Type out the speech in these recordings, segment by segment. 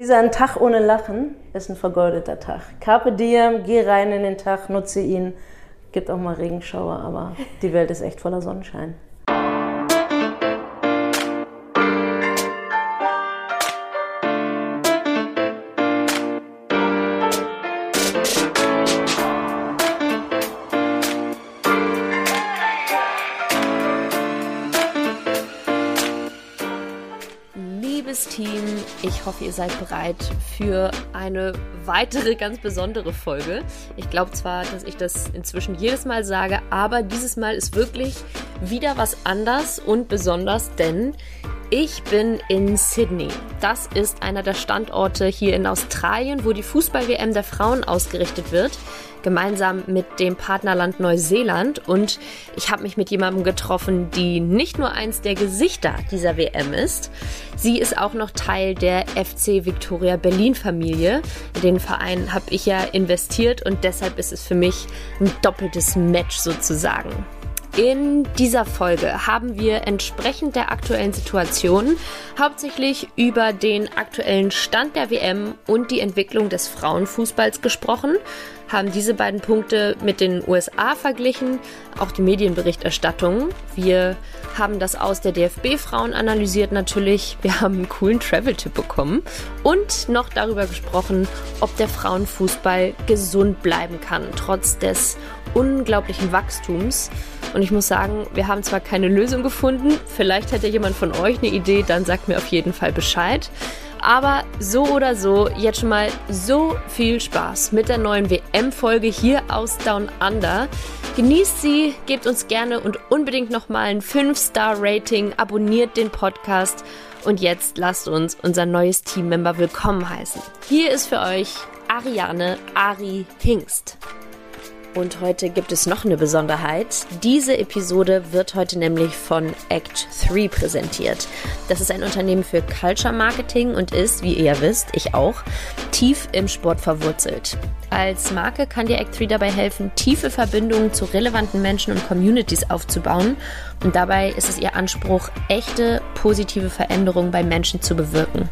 Dieser Tag ohne Lachen ist ein vergoldeter Tag. Carpe diem, geh rein in den Tag, nutze ihn. Gibt auch mal Regenschauer, aber die Welt ist echt voller Sonnenschein. Ich hoffe, ihr seid bereit für eine weitere ganz besondere Folge. Ich glaube zwar, dass ich das inzwischen jedes Mal sage, aber dieses Mal ist wirklich wieder was anders und besonders, denn ich bin in Sydney. Das ist einer der Standorte hier in Australien, wo die Fußball-WM der Frauen ausgerichtet wird gemeinsam mit dem Partnerland Neuseeland. Und ich habe mich mit jemandem getroffen, die nicht nur eins der Gesichter dieser WM ist, sie ist auch noch Teil der FC Victoria Berlin Familie. In den Verein habe ich ja investiert und deshalb ist es für mich ein doppeltes Match sozusagen. In dieser Folge haben wir entsprechend der aktuellen Situation hauptsächlich über den aktuellen Stand der WM und die Entwicklung des Frauenfußballs gesprochen, haben diese beiden Punkte mit den USA verglichen, auch die Medienberichterstattung. Wir haben das aus der DFB-Frauen analysiert natürlich. Wir haben einen coolen Travel-Tipp bekommen und noch darüber gesprochen, ob der Frauenfußball gesund bleiben kann, trotz des unglaublichen Wachstums. Und ich muss sagen, wir haben zwar keine Lösung gefunden, vielleicht hätte jemand von euch eine Idee, dann sagt mir auf jeden Fall Bescheid. Aber so oder so, jetzt schon mal so viel Spaß mit der neuen WM-Folge hier aus Down Under. Genießt sie, gebt uns gerne und unbedingt nochmal ein 5-Star-Rating, abonniert den Podcast und jetzt lasst uns unser neues Teammember willkommen heißen. Hier ist für euch Ariane Ari Hingst. Und heute gibt es noch eine Besonderheit. Diese Episode wird heute nämlich von Act 3 präsentiert. Das ist ein Unternehmen für Culture Marketing und ist, wie ihr ja wisst, ich auch, tief im Sport verwurzelt. Als Marke kann dir Act 3 dabei helfen, tiefe Verbindungen zu relevanten Menschen und Communities aufzubauen. Und dabei ist es ihr Anspruch, echte positive Veränderungen bei Menschen zu bewirken.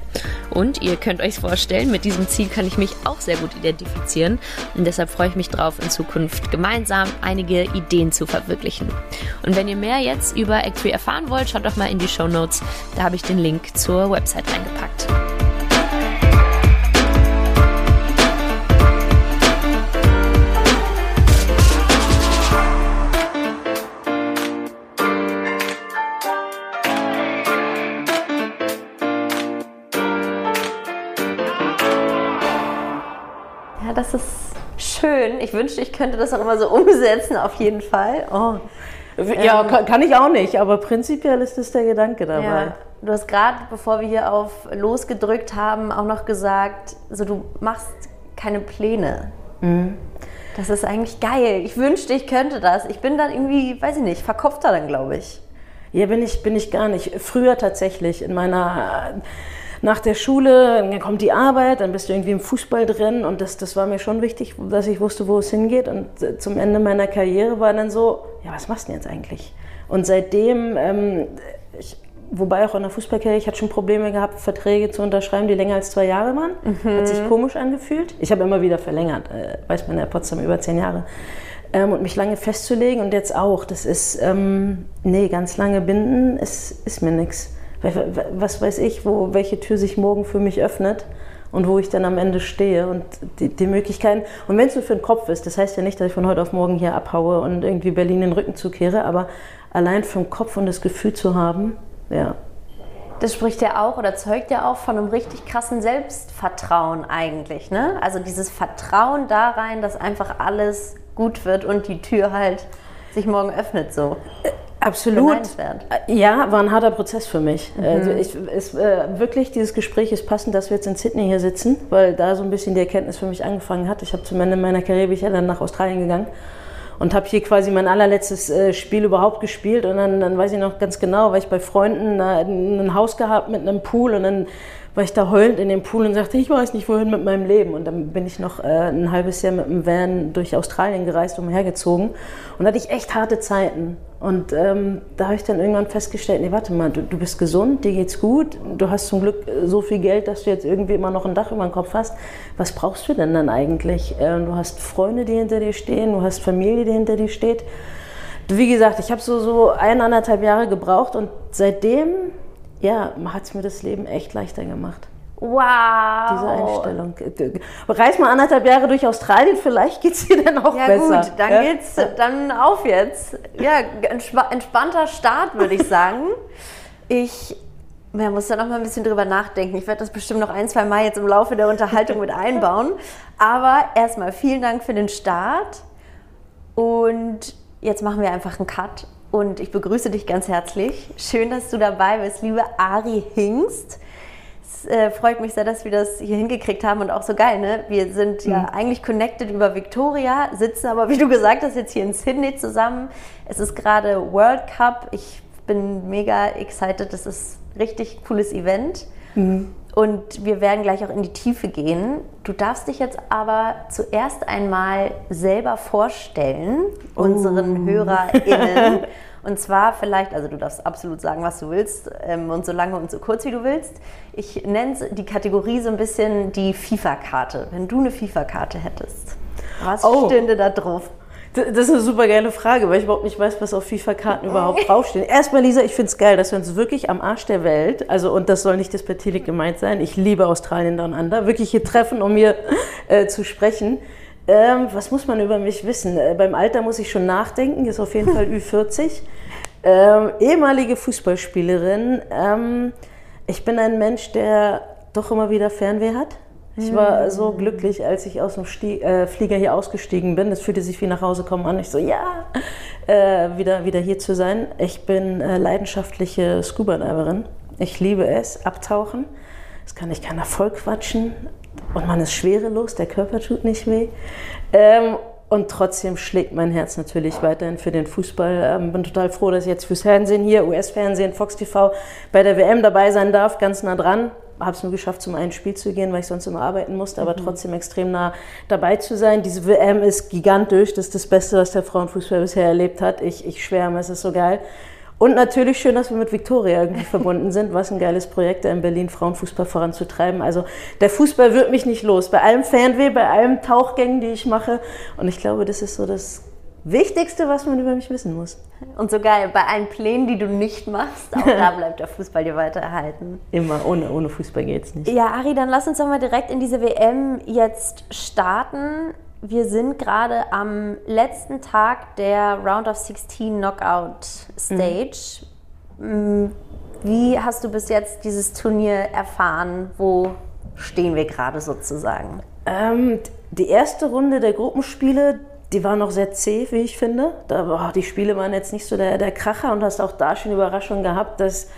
Und ihr könnt euch vorstellen, mit diesem Ziel kann ich mich auch sehr gut identifizieren. Und deshalb freue ich mich drauf, in Zukunft gemeinsam einige Ideen zu verwirklichen. Und wenn ihr mehr jetzt über Act 3 erfahren wollt, schaut doch mal in die Show Notes. Da habe ich den Link zur Website reingepackt. Schön. Ich wünschte, ich könnte das auch immer so umsetzen, auf jeden Fall. Oh. Ja, ähm, kann, ich auch nicht, aber prinzipiell ist das der Gedanke dabei. Ja. Du hast gerade, bevor wir hier auf losgedrückt haben, auch noch gesagt, so du machst keine Pläne. Mhm. Das ist eigentlich geil. Ich wünschte, ich könnte das. Ich bin dann irgendwie, weiß ich nicht, verkopfter dann, glaube ich. Ja, bin ich, bin ich gar nicht. Früher tatsächlich in meiner nach der Schule, dann kommt die Arbeit, dann bist du irgendwie im Fußball drin und das, das war mir schon wichtig, dass ich wusste, wo es hingeht. Und zum Ende meiner Karriere war dann so, ja, was machst du denn jetzt eigentlich? Und seitdem, ähm, ich, wobei auch in der Fußballkarriere, ich hatte schon Probleme gehabt, Verträge zu unterschreiben, die länger als zwei Jahre waren. Mhm. Hat sich komisch angefühlt. Ich habe immer wieder verlängert, äh, weiß man der Potsdam über zehn Jahre. Ähm, und mich lange festzulegen und jetzt auch. Das ist, ähm, nee, ganz lange binden ist, ist mir nichts was weiß ich, wo, welche Tür sich morgen für mich öffnet und wo ich dann am Ende stehe und die, die Möglichkeiten. Und wenn es nur für den Kopf ist, das heißt ja nicht, dass ich von heute auf morgen hier abhaue und irgendwie Berlin den Rücken zukehre, aber allein vom Kopf und das Gefühl zu haben, ja. Das spricht ja auch oder zeugt ja auch von einem richtig krassen Selbstvertrauen eigentlich, ne? Also dieses Vertrauen da rein, dass einfach alles gut wird und die Tür halt sich morgen öffnet so. Äh, Absolut. Ja, war ein harter Prozess für mich. Mhm. Also ich, ist, äh, wirklich, dieses Gespräch ist passend, dass wir jetzt in Sydney hier sitzen, weil da so ein bisschen die Erkenntnis für mich angefangen hat. Ich habe zum Ende meiner Karriere bin ich ja dann nach Australien gegangen und habe hier quasi mein allerletztes äh, Spiel überhaupt gespielt. Und dann, dann weiß ich noch ganz genau, weil ich bei Freunden äh, ein Haus gehabt mit einem Pool und dann war ich da heulend in dem Pool und sagte, ich weiß nicht, wohin mit meinem Leben. Und dann bin ich noch äh, ein halbes Jahr mit dem Van durch Australien gereist, umhergezogen. Und da hatte ich echt harte Zeiten. Und ähm, da habe ich dann irgendwann festgestellt, nee, warte mal, du, du, bist gesund, dir geht's gut, du hast zum Glück so viel Geld, dass du jetzt irgendwie immer noch ein Dach über dem Kopf hast. Was brauchst du denn dann eigentlich? Ähm, du hast Freunde, die hinter dir stehen, du hast Familie, die hinter dir steht. Wie gesagt, ich habe so, so eineinhalb Jahre gebraucht und seitdem ja, hat es mir das Leben echt leichter gemacht. Wow. Diese Einstellung. Reis mal anderthalb Jahre durch Australien, vielleicht geht es dir dann auch ja, besser. Ja gut, dann ja? geht's dann auf jetzt. Ja, entspannter Start, würde ich sagen. Ich man muss da noch mal ein bisschen drüber nachdenken. Ich werde das bestimmt noch ein, zwei Mal jetzt im Laufe der Unterhaltung mit einbauen. Aber erstmal vielen Dank für den Start. Und jetzt machen wir einfach einen Cut und ich begrüße dich ganz herzlich. Schön, dass du dabei bist, liebe Ari Hingst. Es äh, freut mich sehr, dass wir das hier hingekriegt haben und auch so geil, ne? Wir sind mhm. ja eigentlich connected über Victoria, sitzen aber, wie du gesagt hast, jetzt hier in Sydney zusammen. Es ist gerade World Cup. Ich bin mega excited. Das ist ein richtig cooles Event. Mhm. Und wir werden gleich auch in die Tiefe gehen. Du darfst dich jetzt aber zuerst einmal selber vorstellen, oh. unseren HörerInnen. Und zwar vielleicht, also du darfst absolut sagen, was du willst ähm, und so lange und so kurz, wie du willst. Ich nenne die Kategorie so ein bisschen die FIFA-Karte. Wenn du eine FIFA-Karte hättest, was oh. stünde da drauf? Das ist eine super geile Frage, weil ich überhaupt nicht weiß, was auf FIFA-Karten überhaupt draufstehen. Erstmal, Lisa, ich finde es geil, dass wir uns wirklich am Arsch der Welt, also und das soll nicht despektierlich gemeint sein, ich liebe Australien Down Under, wirklich hier treffen, um mir äh, zu sprechen. Ähm, was muss man über mich wissen? Äh, beim Alter muss ich schon nachdenken, ist auf jeden Fall Ü40. Ähm, ehemalige Fußballspielerin. Ähm, ich bin ein Mensch, der doch immer wieder Fernweh hat. Ich war so glücklich, als ich aus dem Stie äh, Flieger hier ausgestiegen bin. Es fühlte sich wie nach Hause kommen an. Ich so, ja, äh, wieder, wieder hier zu sein. Ich bin äh, leidenschaftliche Scuba-Diverin. Ich liebe es, abtauchen. Es kann ich keiner voll quatschen. Und man ist schwerelos, der Körper tut nicht weh. Ähm, und trotzdem schlägt mein Herz natürlich weiterhin für den Fußball. Ähm, bin total froh, dass ich jetzt fürs Fernsehen hier, US-Fernsehen, Fox TV, bei der WM dabei sein darf, ganz nah dran habe es nur geschafft, zum einen Spiel zu gehen, weil ich sonst immer arbeiten musste, aber mhm. trotzdem extrem nah dabei zu sein. Diese WM ist gigantisch, das ist das Beste, was der Frauenfußball bisher erlebt hat. Ich, ich schwärme, es ist so geil. Und natürlich schön, dass wir mit Viktoria irgendwie verbunden sind. Was ein geiles Projekt, in Berlin Frauenfußball voranzutreiben. Also der Fußball wird mich nicht los. Bei allem Fernweh, bei allen Tauchgängen, die ich mache. Und ich glaube, das ist so das Wichtigste, was man über mich wissen muss. Und sogar bei allen Plänen, die du nicht machst, auch da bleibt der Fußball dir weiter erhalten. Immer, ohne, ohne Fußball geht es nicht. Ja, Ari, dann lass uns doch mal direkt in diese WM jetzt starten. Wir sind gerade am letzten Tag der Round of 16 Knockout Stage. Mhm. Wie hast du bis jetzt dieses Turnier erfahren? Wo stehen wir gerade sozusagen? Ähm, die erste Runde der Gruppenspiele, die war noch sehr zäh, wie ich finde. Da, boah, die Spiele waren jetzt nicht so der, der Kracher und hast auch da schon Überraschung gehabt, dass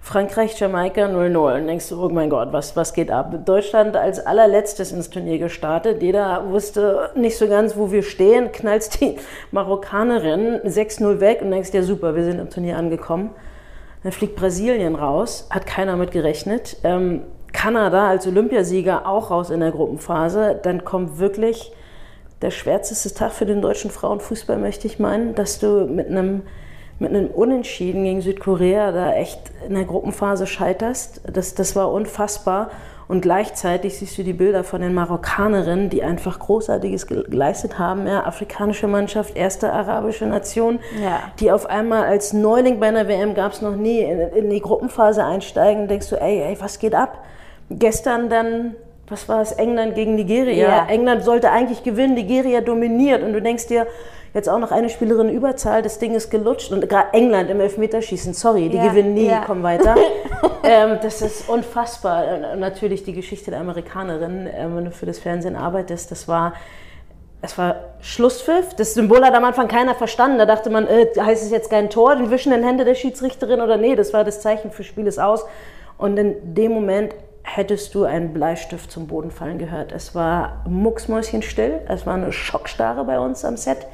Frankreich, Jamaika 0-0. Und denkst du, oh mein Gott, was, was geht ab? Deutschland als allerletztes ins Turnier gestartet. Jeder wusste nicht so ganz, wo wir stehen. Knallst die Marokkanerin 6-0 weg und denkst dir, super, wir sind im Turnier angekommen. Dann fliegt Brasilien raus, hat keiner mit gerechnet. Ähm, Kanada als Olympiasieger auch raus in der Gruppenphase. Dann kommt wirklich der schwärzeste Tag für den deutschen Frauenfußball, möchte ich meinen, dass du mit einem, mit einem Unentschieden gegen Südkorea da echt in der Gruppenphase scheiterst. Das, das war unfassbar. Und gleichzeitig siehst du die Bilder von den Marokkanerinnen, die einfach Großartiges geleistet haben. Ja, afrikanische Mannschaft, erste arabische Nation, ja. die auf einmal als Neuling bei einer WM gab es noch nie, in, in, die Gruppenphase einsteigen. Denkst du, ey, ey, was geht ab? Gestern dann was war es, England gegen Nigeria. Ja. England sollte eigentlich gewinnen, Nigeria dominiert und du denkst dir, jetzt auch noch eine Spielerin Überzahl, das Ding ist gelutscht und gerade England im Elfmeterschießen, sorry, die ja. gewinnen nie, ja. kommen weiter. ähm, das ist unfassbar. Und natürlich die Geschichte der Amerikanerin, äh, wenn du für das Fernsehen arbeitest, das war es war Schlusspfiff. Das Symbol hat am Anfang keiner verstanden. Da dachte man, äh, heißt es jetzt kein Tor, die wischen in Hände der Schiedsrichterin oder nee, das war das Zeichen für Spiel ist aus. Und in dem Moment hättest du einen Bleistift zum Boden fallen gehört. Es war mucksmäuschenstill, es war eine Schockstarre bei uns am Set.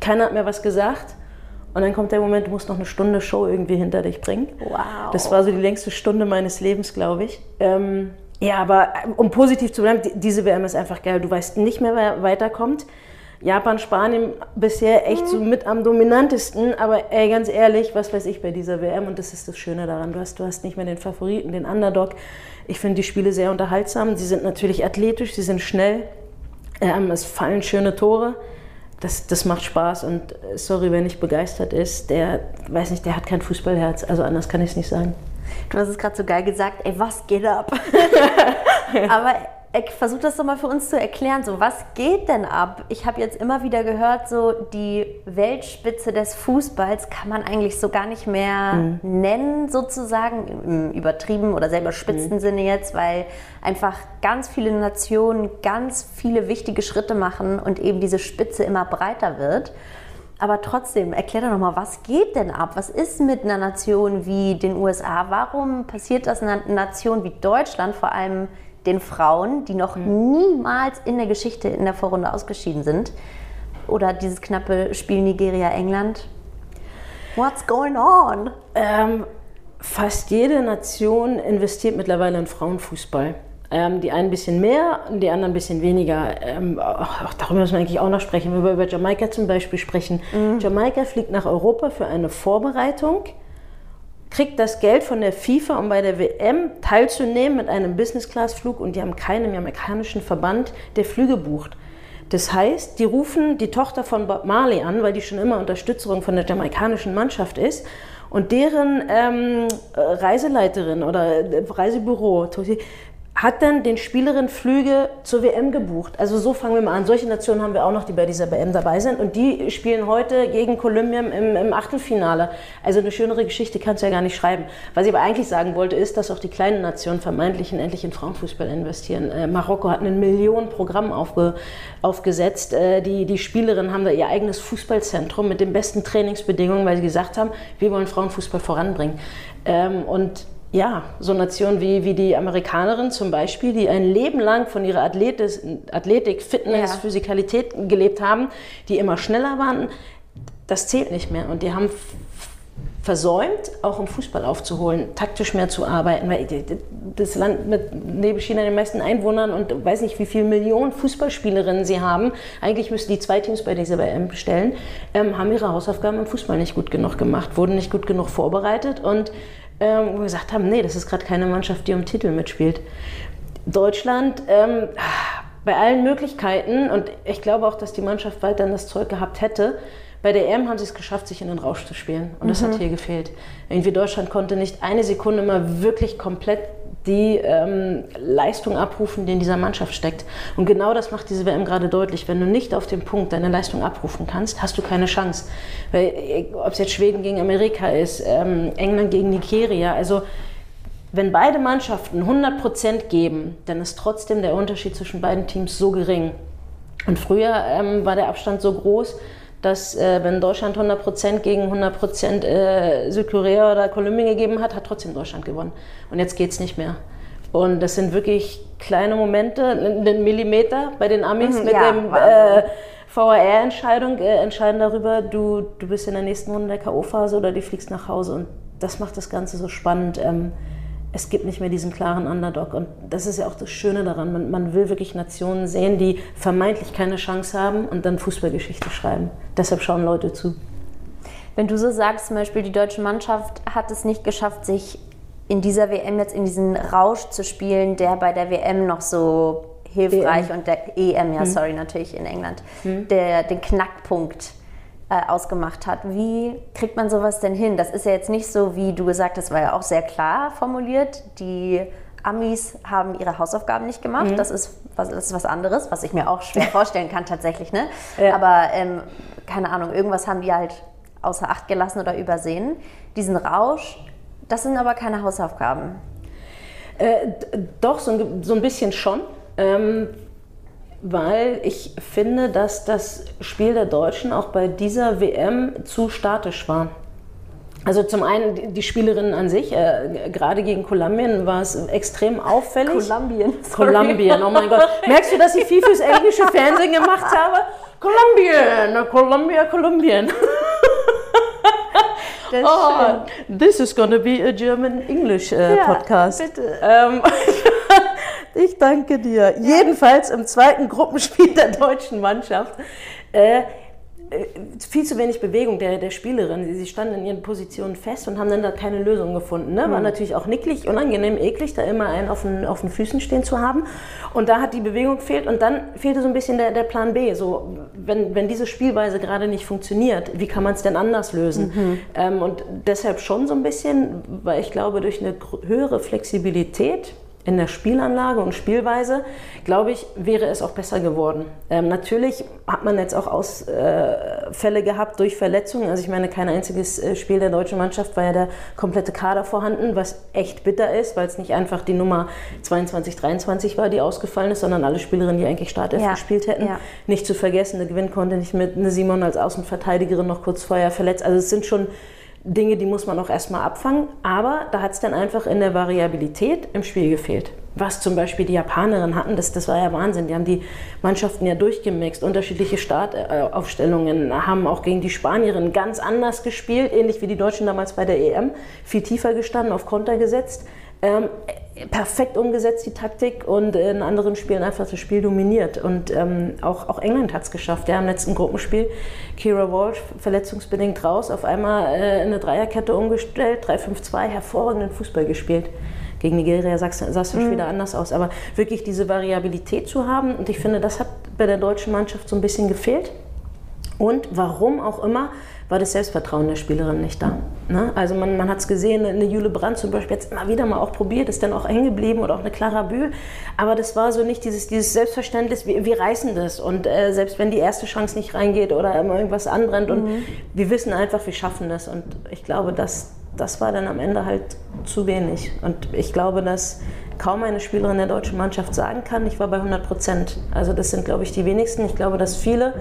Keiner hat mir was gesagt. Und dann kommt der Moment, du musst noch eine Stunde Show irgendwie hinter dich bringen. Wow. Das war so die längste Stunde meines Lebens, glaube ich. Ähm, ja, aber um positiv zu bleiben, diese WM ist einfach geil. Du weißt nicht mehr, wer weiterkommt. Japan, Spanien bisher echt so mit am dominantesten, aber ey, ganz ehrlich, was weiß ich bei dieser WM und das ist das Schöne daran. Du hast, du hast nicht mehr den Favoriten, den Underdog. Ich finde die Spiele sehr unterhaltsam. Sie sind natürlich athletisch, sie sind schnell. Ähm, es fallen schöne Tore. Das, das macht Spaß und äh, sorry, wer nicht begeistert ist, der weiß nicht, der hat kein Fußballherz. Also anders kann ich es nicht sagen. Du hast es gerade so geil gesagt, ey, was geht ab? Aber versuch das doch mal für uns zu erklären. So, was geht denn ab? Ich habe jetzt immer wieder gehört, so die Weltspitze des Fußballs kann man eigentlich so gar nicht mehr mhm. nennen, sozusagen, im übertrieben oder selber spitzen mhm. Sinne jetzt, weil einfach ganz viele Nationen ganz viele wichtige Schritte machen und eben diese Spitze immer breiter wird. Aber trotzdem, erklär doch nochmal, was geht denn ab? Was ist mit einer Nation wie den USA? Warum passiert das einer Nation wie Deutschland vor allem den Frauen, die noch mhm. niemals in der Geschichte in der Vorrunde ausgeschieden sind. Oder dieses knappe Spiel Nigeria-England. What's going on? Ähm, fast jede Nation investiert mittlerweile in Frauenfußball. Ähm, die einen ein bisschen mehr, die anderen ein bisschen weniger. Ähm, auch darüber müssen wir eigentlich auch noch sprechen. Wenn wir über Jamaika zum Beispiel sprechen. Mhm. Jamaika fliegt nach Europa für eine Vorbereitung kriegt das Geld von der FIFA, um bei der WM teilzunehmen mit einem Business-Class-Flug und die haben keinen amerikanischen Verband, der Flüge bucht. Das heißt, die rufen die Tochter von Bob Marley an, weil die schon immer Unterstützung von der jamaikanischen Mannschaft ist. Und deren ähm, Reiseleiterin oder Reisebüro hat dann den Spielerinnen Flüge zur WM gebucht. Also so fangen wir mal an. Solche Nationen haben wir auch noch, die bei dieser WM dabei sind. Und die spielen heute gegen Kolumbien im, im Achtelfinale. Also eine schönere Geschichte kannst du ja gar nicht schreiben. Was ich aber eigentlich sagen wollte, ist, dass auch die kleinen Nationen vermeintlich endlich in Frauenfußball investieren. Äh, Marokko hat ein Millionenprogramm aufge, aufgesetzt. Äh, die, die Spielerinnen haben da ihr eigenes Fußballzentrum mit den besten Trainingsbedingungen, weil sie gesagt haben, wir wollen Frauenfußball voranbringen. Ähm, und ja, so Nationen wie, wie die Amerikanerin zum Beispiel, die ein Leben lang von ihrer Athletis, Athletik, Fitness, ja. Physikalität gelebt haben, die immer schneller waren, das zählt nicht mehr. Und die haben versäumt, auch im Fußball aufzuholen, taktisch mehr zu arbeiten, weil das Land mit neben China den meisten Einwohnern und weiß nicht, wie viele Millionen Fußballspielerinnen sie haben, eigentlich müssten die zwei Teams bei dieser WM stellen, ähm, haben ihre Hausaufgaben im Fußball nicht gut genug gemacht, wurden nicht gut genug vorbereitet und ähm, wo wir gesagt haben, nee, das ist gerade keine Mannschaft, die um Titel mitspielt. Deutschland, ähm, bei allen Möglichkeiten, und ich glaube auch, dass die Mannschaft weiterhin das Zeug gehabt hätte, bei der EM haben sie es geschafft, sich in den Rausch zu spielen. Und das mhm. hat hier gefehlt. Irgendwie Deutschland konnte nicht eine Sekunde mal wirklich komplett die ähm, Leistung abrufen, die in dieser Mannschaft steckt. Und genau das macht diese WM gerade deutlich. Wenn du nicht auf dem Punkt deine Leistung abrufen kannst, hast du keine Chance. Weil, äh, ob es jetzt Schweden gegen Amerika ist, ähm, England gegen Nigeria, also wenn beide Mannschaften 100% geben, dann ist trotzdem der Unterschied zwischen beiden Teams so gering. Und früher ähm, war der Abstand so groß, dass äh, wenn Deutschland 100% gegen 100% äh, Südkorea oder Kolumbien gegeben hat, hat trotzdem Deutschland gewonnen. Und jetzt geht es nicht mehr. Und das sind wirklich kleine Momente, einen Millimeter bei den Amis mhm, mit ja, dem äh, VAR-Entscheidung, äh, entscheiden darüber, du, du bist in der nächsten Runde der K.O.-Phase oder du fliegst nach Hause. Und das macht das Ganze so spannend. Ähm, es gibt nicht mehr diesen klaren Underdog. Und das ist ja auch das Schöne daran. Man, man, will wirklich Nationen sehen, die vermeintlich keine Chance haben und dann Fußballgeschichte schreiben. Deshalb schauen Leute zu. Wenn du so sagst, zum Beispiel die deutsche Mannschaft hat es nicht geschafft, sich in dieser WM jetzt in diesen Rausch zu spielen, der bei der WM noch so hilfreich EM. und der EM, ja, hm. sorry, natürlich in England, hm. der den Knackpunkt äh, ausgemacht hat. Wie kriegt man sowas denn hin? Das ist ja jetzt nicht so, wie du gesagt hast, war ja auch sehr klar formuliert. Die Amis haben ihre Hausaufgaben nicht gemacht. Mhm. Das, ist was, das ist was anderes, was ich mir auch schwer vorstellen kann tatsächlich. Ne? Ja. Aber ähm, keine Ahnung, irgendwas haben die halt außer Acht gelassen oder übersehen. Diesen Rausch, das sind aber keine Hausaufgaben. Äh, doch, so ein, so ein bisschen schon. Ähm, weil ich finde, dass das Spiel der Deutschen auch bei dieser WM zu statisch war. Also zum einen die Spielerinnen an sich, äh, gerade gegen Kolumbien war es extrem auffällig. Kolumbien. Kolumbien, oh mein Gott. Merkst du, dass ich viel fürs englische Fernsehen gemacht habe? Kolumbien, Kolumbien, Kolumbien. Das oh, this is gonna be a German-English äh, ja, Podcast. Bitte. Ähm, ich danke dir. Ja. Jedenfalls im zweiten Gruppenspiel der deutschen Mannschaft. Äh, äh, viel zu wenig Bewegung der, der Spielerin. Sie standen in ihren Positionen fest und haben dann da keine Lösung gefunden. Ne? War mhm. natürlich auch nicklig, unangenehm, eklig, da immer einen auf den, auf den Füßen stehen zu haben. Und da hat die Bewegung gefehlt und dann fehlte so ein bisschen der, der Plan B. So, wenn, wenn diese Spielweise gerade nicht funktioniert, wie kann man es denn anders lösen? Mhm. Ähm, und deshalb schon so ein bisschen, weil ich glaube, durch eine höhere Flexibilität in der Spielanlage und Spielweise, glaube ich, wäre es auch besser geworden. Ähm, natürlich hat man jetzt auch Ausfälle äh, gehabt durch Verletzungen. Also ich meine, kein einziges äh, Spiel der deutschen Mannschaft war ja der komplette Kader vorhanden, was echt bitter ist, weil es nicht einfach die Nummer 22, 23 war, die ausgefallen ist, sondern alle Spielerinnen, die eigentlich Startelf ja. gespielt hätten. Ja. Nicht zu vergessen, der Gewinn konnte nicht mit eine Simon als Außenverteidigerin noch kurz vorher verletzt. Also es sind schon Dinge, die muss man auch erstmal abfangen. Aber da hat es dann einfach in der Variabilität im Spiel gefehlt. Was zum Beispiel die Japanerinnen hatten, das, das war ja Wahnsinn. Die haben die Mannschaften ja durchgemixt, unterschiedliche Startaufstellungen, haben auch gegen die Spanierinnen ganz anders gespielt, ähnlich wie die Deutschen damals bei der EM. Viel tiefer gestanden, auf Konter gesetzt. Ähm, perfekt umgesetzt, die Taktik, und in anderen Spielen einfach das Spiel dominiert. Und ähm, auch, auch England hat es geschafft. Ja, im letzten Gruppenspiel, Kira Walsh verletzungsbedingt raus, auf einmal äh, eine Dreierkette umgestellt, 3-5-2, hervorragenden Fußball gespielt. Gegen Nigeria sah es mhm. wieder anders aus. Aber wirklich diese Variabilität zu haben, und ich finde, das hat bei der deutschen Mannschaft so ein bisschen gefehlt. Und warum auch immer, war das Selbstvertrauen der Spielerin nicht da. Ne? Also man, man hat es gesehen, eine Jule Brandt zum Beispiel jetzt immer wieder mal auch probiert, ist dann auch hängen geblieben oder auch eine Clara Bühl. Aber das war so nicht dieses, dieses Selbstverständnis, wir, wir reißen das. Und äh, selbst wenn die erste Chance nicht reingeht oder immer irgendwas anbrennt und mhm. wir wissen einfach, wir schaffen das. Und ich glaube, das, das war dann am Ende halt zu wenig. Und ich glaube, dass kaum eine Spielerin der deutschen Mannschaft sagen kann, ich war bei 100 Prozent. Also das sind, glaube ich, die wenigsten. Ich glaube, dass viele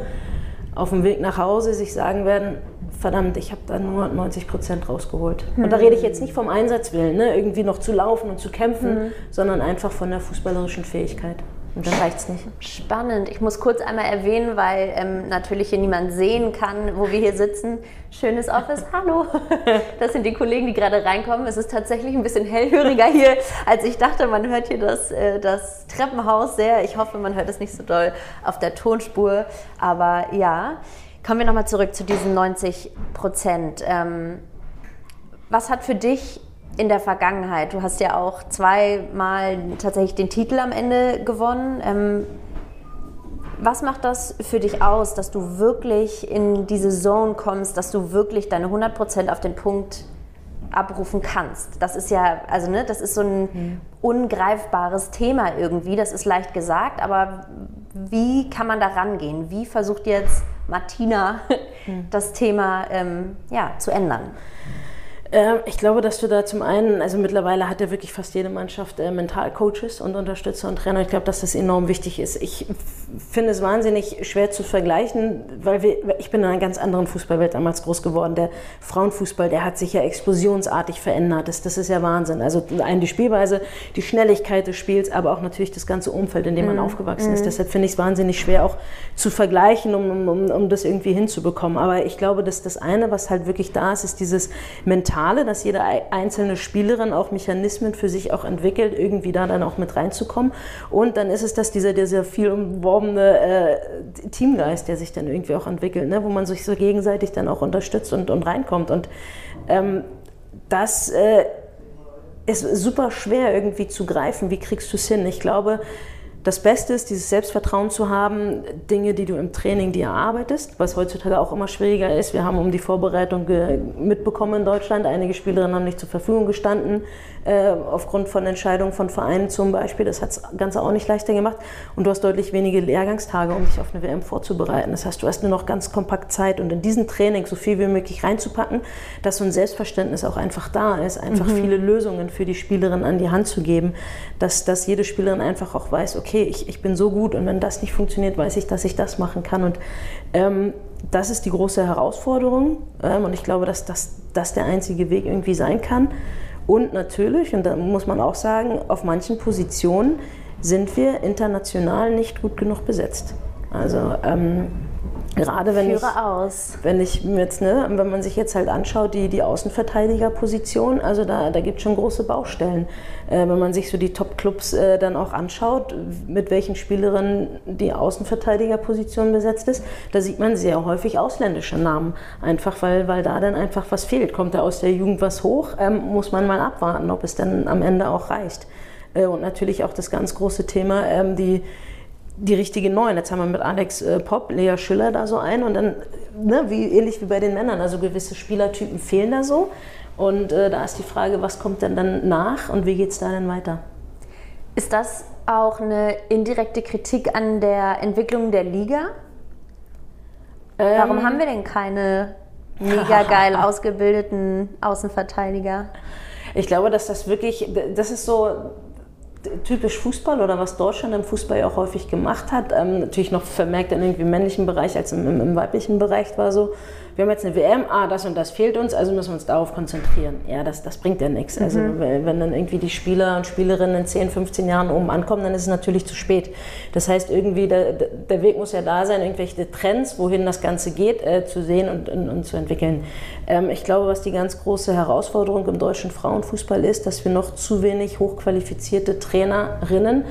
auf dem Weg nach Hause sich sagen werden, verdammt, ich habe da nur 90 Prozent rausgeholt. Mhm. Und da rede ich jetzt nicht vom Einsatzwillen, ne, irgendwie noch zu laufen und zu kämpfen, mhm. sondern einfach von der fußballerischen Fähigkeit. Und dann reicht es nicht. Spannend. Ich muss kurz einmal erwähnen, weil ähm, natürlich hier niemand sehen kann, wo wir hier sitzen. Schönes Office. Hallo. Das sind die Kollegen, die gerade reinkommen. Es ist tatsächlich ein bisschen hellhöriger hier, als ich dachte. Man hört hier das, äh, das Treppenhaus sehr. Ich hoffe, man hört es nicht so doll auf derTonspur. Aber ja. Kommen wir nochmal zurück zu diesen 90 Prozent. Ähm, was hat für dich in der Vergangenheit, du hast ja auch zweimal tatsächlich den Titel am Ende gewonnen. Ähm, was macht das für dich aus, dass du wirklich in diese Zone kommst, dass du wirklich deine 100 Prozent auf den Punkt abrufen kannst? Das ist ja, also ne, das ist so ein mhm. ungreifbares Thema irgendwie. Das ist leicht gesagt, aber wie kann man da rangehen? Wie versucht jetzt Martina hm. das Thema ähm, ja, zu ändern? Ähm, ich glaube, dass du da zum einen, also mittlerweile hat ja wirklich fast jede Mannschaft äh, Mentalcoaches und Unterstützer und Trainer. Ich glaube, dass das enorm wichtig ist. Ich finde es wahnsinnig schwer zu vergleichen, weil wir, ich bin in einer ganz anderen Fußballwelt damals groß geworden. Der Frauenfußball, der hat sich ja explosionsartig verändert. Das, das ist ja Wahnsinn. Also die Spielweise, die Schnelligkeit des Spiels, aber auch natürlich das ganze Umfeld, in dem man mhm. aufgewachsen ist. Mhm. Deshalb finde ich es wahnsinnig schwer auch zu vergleichen, um, um, um das irgendwie hinzubekommen. Aber ich glaube, dass das eine, was halt wirklich da ist, ist dieses Mental Mentale, dass jede einzelne Spielerin auch Mechanismen für sich auch entwickelt, irgendwie da dann auch mit reinzukommen. Und dann ist es das dieser, dieser viel umworbene äh, Teamgeist, der sich dann irgendwie auch entwickelt, ne? wo man sich so gegenseitig dann auch unterstützt und, und reinkommt. Und ähm, das äh, ist super schwer irgendwie zu greifen. Wie kriegst du es hin? Ich glaube, das Beste ist, dieses Selbstvertrauen zu haben, Dinge, die du im Training dir erarbeitest, was heutzutage auch immer schwieriger ist. Wir haben um die Vorbereitung mitbekommen in Deutschland, einige Spielerinnen haben nicht zur Verfügung gestanden, äh, aufgrund von Entscheidungen von Vereinen zum Beispiel. Das hat das Ganze auch nicht leichter gemacht. Und du hast deutlich wenige Lehrgangstage, um dich auf eine WM vorzubereiten. Das heißt, du hast nur noch ganz kompakt Zeit und in diesen Training so viel wie möglich reinzupacken, dass so ein Selbstverständnis auch einfach da ist, einfach mhm. viele Lösungen für die Spielerin an die Hand zu geben, dass, dass jede Spielerin einfach auch weiß, okay, ich, ich bin so gut und wenn das nicht funktioniert, weiß ich, dass ich das machen kann. Und ähm, das ist die große Herausforderung ähm, und ich glaube, dass das der einzige Weg irgendwie sein kann. Und natürlich, und da muss man auch sagen, auf manchen Positionen sind wir international nicht gut genug besetzt. Also ähm, Gerade wenn Führe ich, aus. wenn ich jetzt, ne, wenn man sich jetzt halt anschaut, die, die Außenverteidigerposition, also da, da gibt es schon große Baustellen. Äh, wenn man sich so die Top-Clubs äh, dann auch anschaut, mit welchen Spielerinnen die Außenverteidigerposition besetzt ist, da sieht man sehr häufig ausländische Namen. Einfach weil, weil da dann einfach was fehlt. Kommt da aus der Jugend was hoch, ähm, muss man mal abwarten, ob es dann am Ende auch reicht. Äh, und natürlich auch das ganz große Thema, ähm, die die richtige Neuen. Jetzt haben wir mit Alex äh, Popp, Lea Schüller da so ein und dann, ne, wie, ähnlich wie bei den Männern, also gewisse Spielertypen fehlen da so. Und äh, da ist die Frage, was kommt denn dann nach und wie geht es da denn weiter? Ist das auch eine indirekte Kritik an der Entwicklung der Liga? Ähm, Warum haben wir denn keine mega geil ausgebildeten Außenverteidiger? Ich glaube, dass das wirklich, das ist so typisch Fußball oder was Deutschland im Fußball ja auch häufig gemacht hat. Ähm, natürlich noch vermerkt in irgendwie männlichen Bereich als im, im, im weiblichen Bereich war so, wir haben jetzt eine WM, ah, das und das fehlt uns, also müssen wir uns darauf konzentrieren. Ja, das, das bringt ja nichts. Mhm. Also wenn dann irgendwie die Spieler und Spielerinnen in 10, 15 Jahren oben ankommen, dann ist es natürlich zu spät. Das heißt, irgendwie der, der Weg muss ja da sein, irgendwelche Trends, wohin das Ganze geht, äh, zu sehen und, und, und zu entwickeln. Ähm, ich glaube, was die ganz große Herausforderung im deutschen Frauenfußball ist, dass wir noch zu wenig hochqualifizierte Trainerinnen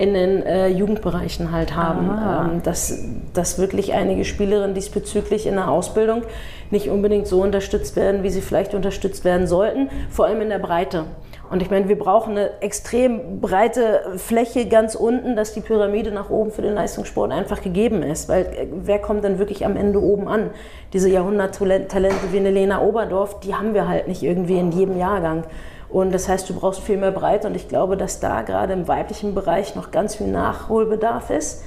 in den äh, Jugendbereichen halt haben. Ähm, dass, dass wirklich einige Spielerinnen diesbezüglich in der Ausbildung nicht unbedingt so unterstützt werden, wie sie vielleicht unterstützt werden sollten, vor allem in der Breite. Und ich meine, wir brauchen eine extrem breite Fläche ganz unten, dass die Pyramide nach oben für den Leistungssport einfach gegeben ist. Weil äh, wer kommt dann wirklich am Ende oben an? Diese Jahrhunderttalente wie eine Lena Oberdorf, die haben wir halt nicht irgendwie in jedem Jahrgang. Und das heißt, du brauchst viel mehr Breite und ich glaube, dass da gerade im weiblichen Bereich noch ganz viel Nachholbedarf ist,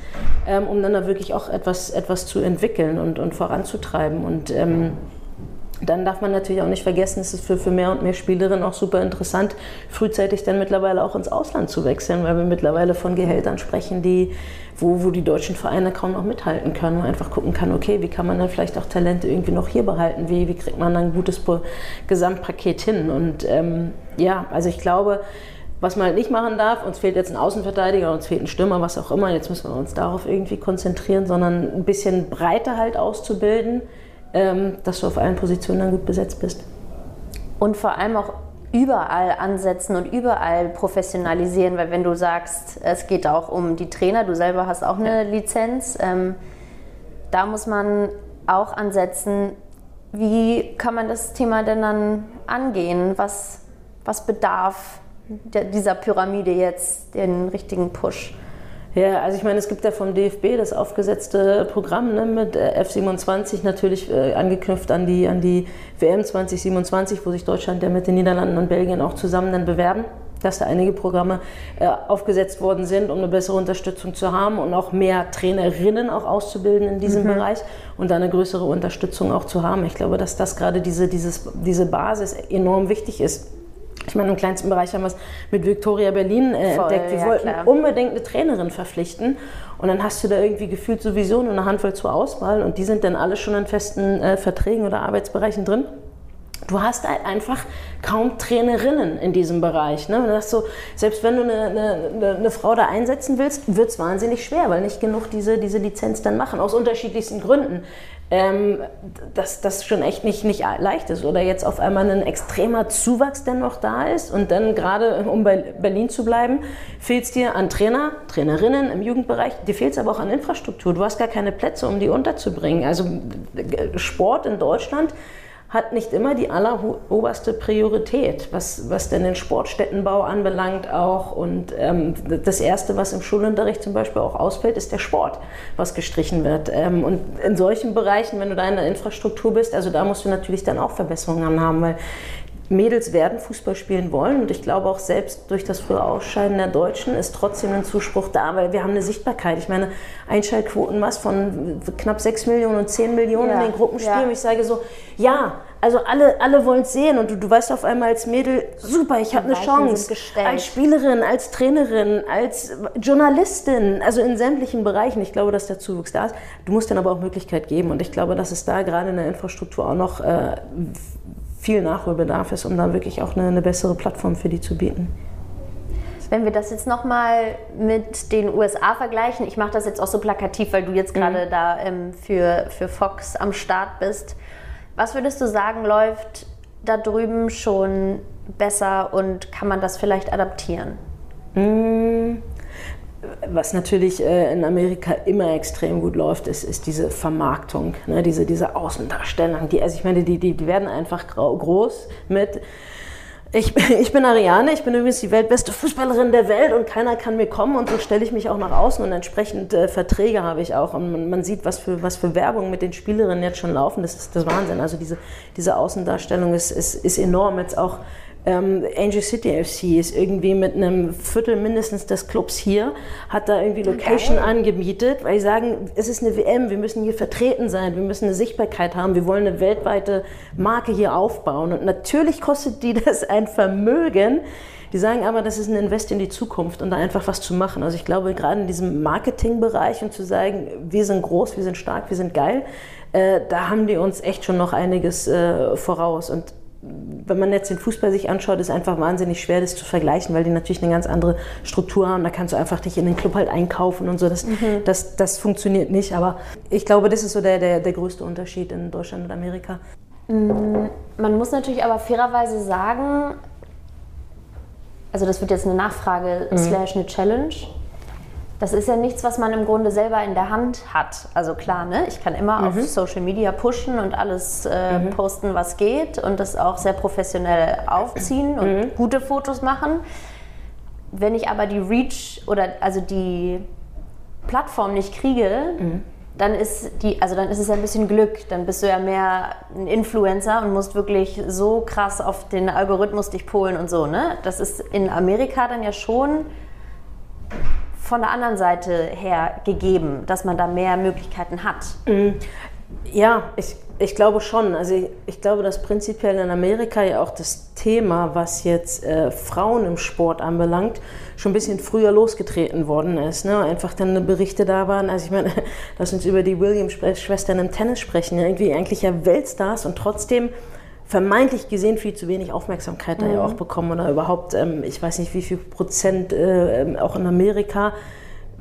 ähm, um dann da wirklich auch etwas, etwas zu entwickeln und, und voranzutreiben. Und ähm, dann darf man natürlich auch nicht vergessen, es ist für, für mehr und mehr Spielerinnen auch super interessant, frühzeitig dann mittlerweile auch ins Ausland zu wechseln, weil wir mittlerweile von Gehältern sprechen, die wo, wo die deutschen Vereine kaum noch mithalten können. Man einfach gucken kann, okay, wie kann man dann vielleicht auch Talente irgendwie noch hier behalten? Wie, wie kriegt man dann ein gutes Gesamtpaket hin? Und ähm, ja, also ich glaube, was man halt nicht machen darf, uns fehlt jetzt ein Außenverteidiger, uns fehlt ein Stürmer, was auch immer, jetzt müssen wir uns darauf irgendwie konzentrieren, sondern ein bisschen breiter halt auszubilden, dass du auf allen Positionen dann gut besetzt bist. Und vor allem auch überall ansetzen und überall professionalisieren, weil wenn du sagst, es geht auch um die Trainer, du selber hast auch eine Lizenz, ähm, da muss man auch ansetzen, wie kann man das Thema denn dann angehen? Was, was bedarf dieser Pyramide jetzt den richtigen Push? Ja, also ich meine, es gibt ja vom DFB das aufgesetzte Programm ne, mit äh, F27 natürlich äh, angeknüpft an die, an die WM 2027, wo sich Deutschland ja mit den Niederlanden und Belgien auch zusammen dann bewerben dass da einige Programme äh, aufgesetzt worden sind, um eine bessere Unterstützung zu haben und auch mehr Trainerinnen auch auszubilden in diesem mhm. Bereich und da eine größere Unterstützung auch zu haben. Ich glaube, dass das gerade diese, dieses, diese Basis enorm wichtig ist. Ich meine, im kleinsten Bereich haben wir es mit Victoria Berlin äh, Voll, entdeckt. Wir ja, wollten klar. unbedingt eine Trainerin verpflichten. Und dann hast du da irgendwie gefühlt sowieso nur eine Handvoll zur Auswahl. Und die sind dann alle schon in festen äh, Verträgen oder Arbeitsbereichen drin. Du hast halt einfach kaum Trainerinnen in diesem Bereich. Ne? Das so, selbst wenn du eine, eine, eine, Frau da einsetzen willst, wird es wahnsinnig schwer, weil nicht genug diese, diese Lizenz dann machen, aus unterschiedlichsten Gründen ähm, dass das schon echt nicht, nicht leicht ist. Oder jetzt auf einmal ein extremer Zuwachs, der noch da ist. Und dann gerade, um bei Berlin zu bleiben, fehlt es dir an Trainer, Trainerinnen im Jugendbereich. Dir fehlt es aber auch an Infrastruktur. Du hast gar keine Plätze, um die unterzubringen. Also Sport in Deutschland hat nicht immer die alleroberste Priorität, was, was denn den Sportstättenbau anbelangt auch. Und ähm, das Erste, was im Schulunterricht zum Beispiel auch ausfällt, ist der Sport, was gestrichen wird. Ähm, und in solchen Bereichen, wenn du da in der Infrastruktur bist, also da musst du natürlich dann auch Verbesserungen haben, weil Mädels werden Fußball spielen wollen und ich glaube auch selbst durch das frühe Ausscheiden der Deutschen ist trotzdem ein Zuspruch da, weil wir haben eine Sichtbarkeit. Ich meine, Einschaltquoten was von knapp 6 Millionen und 10 Millionen ja, in den Gruppenspielen. Ja. Ich sage so, ja, also alle, alle wollen es sehen und du, du weißt auf einmal als Mädel, super, ich habe eine Chance. Als Spielerin, als Trainerin, als Journalistin, also in sämtlichen Bereichen. Ich glaube, dass der Zuwuchs da ist. Du musst dann aber auch Möglichkeit geben und ich glaube, dass es da gerade in der Infrastruktur auch noch äh, viel Nachholbedarf ist, um da wirklich auch eine, eine bessere Plattform für die zu bieten. Wenn wir das jetzt nochmal mit den USA vergleichen, ich mache das jetzt auch so plakativ, weil du jetzt gerade mhm. da ähm, für, für Fox am Start bist. Was würdest du sagen, läuft da drüben schon besser und kann man das vielleicht adaptieren? Mhm. Was natürlich äh, in Amerika immer extrem gut läuft, ist, ist diese Vermarktung, ne? diese, diese Außendarstellung. Die, also ich meine, die, die, werden einfach groß mit ich, ich, bin Ariane, ich bin übrigens die weltbeste Fußballerin der Welt und keiner kann mir kommen und so stelle ich mich auch nach außen und entsprechend äh, Verträge habe ich auch und man, man, sieht, was für, was für Werbung mit den Spielerinnen jetzt schon laufen, das ist das Wahnsinn. Also diese, diese Außendarstellung ist, ist, ist enorm. Jetzt auch ähm, Angel City FC ist irgendwie mit einem Viertel mindestens des Clubs hier, hat da irgendwie Location okay. angemietet, weil sie sagen, es ist eine WM, wir müssen hier vertreten sein, wir müssen eine Sichtbarkeit haben, wir wollen eine weltweite Marke hier aufbauen. Und natürlich kostet die das ein Vermögen. Die sagen aber, das ist ein Invest in die Zukunft und da einfach was zu machen. Also ich glaube, gerade in diesem Marketingbereich und zu sagen, wir sind groß, wir sind stark, wir sind geil, äh, da haben die uns echt schon noch einiges äh, voraus. Und wenn man jetzt den Fußball sich anschaut, ist einfach wahnsinnig schwer, das zu vergleichen, weil die natürlich eine ganz andere Struktur haben. Da kannst du einfach dich in den Club halt einkaufen und so. Das, mhm. das, das funktioniert nicht. Aber ich glaube, das ist so der, der, der größte Unterschied in Deutschland und Amerika. Mm, man muss natürlich aber fairerweise sagen, also das wird jetzt eine Nachfrage mhm. slash eine Challenge das ist ja nichts, was man im Grunde selber in der Hand hat. Also klar, ne? ich kann immer mhm. auf Social Media pushen und alles äh, mhm. posten, was geht und das auch sehr professionell aufziehen und mhm. gute Fotos machen. Wenn ich aber die Reach oder also die Plattform nicht kriege, mhm. dann ist die, also dann ist es ja ein bisschen Glück. Dann bist du ja mehr ein Influencer und musst wirklich so krass auf den Algorithmus dich polen und so. Ne? Das ist in Amerika dann ja schon von der anderen Seite her gegeben, dass man da mehr Möglichkeiten hat? Mhm. Ja, ich, ich glaube schon. Also ich, ich, glaube, dass prinzipiell in Amerika ja auch das Thema, was jetzt äh, Frauen im Sport anbelangt, schon ein bisschen früher losgetreten worden ist. Ne? Einfach dann Berichte da waren. Also ich meine, lass uns über die Williams-Schwestern im Tennis sprechen. Irgendwie eigentlich ja Weltstars und trotzdem vermeintlich gesehen viel zu wenig Aufmerksamkeit mhm. da ja mhm. auch bekommen oder überhaupt, ähm, ich weiß nicht wie viel Prozent äh, ähm, auch in Amerika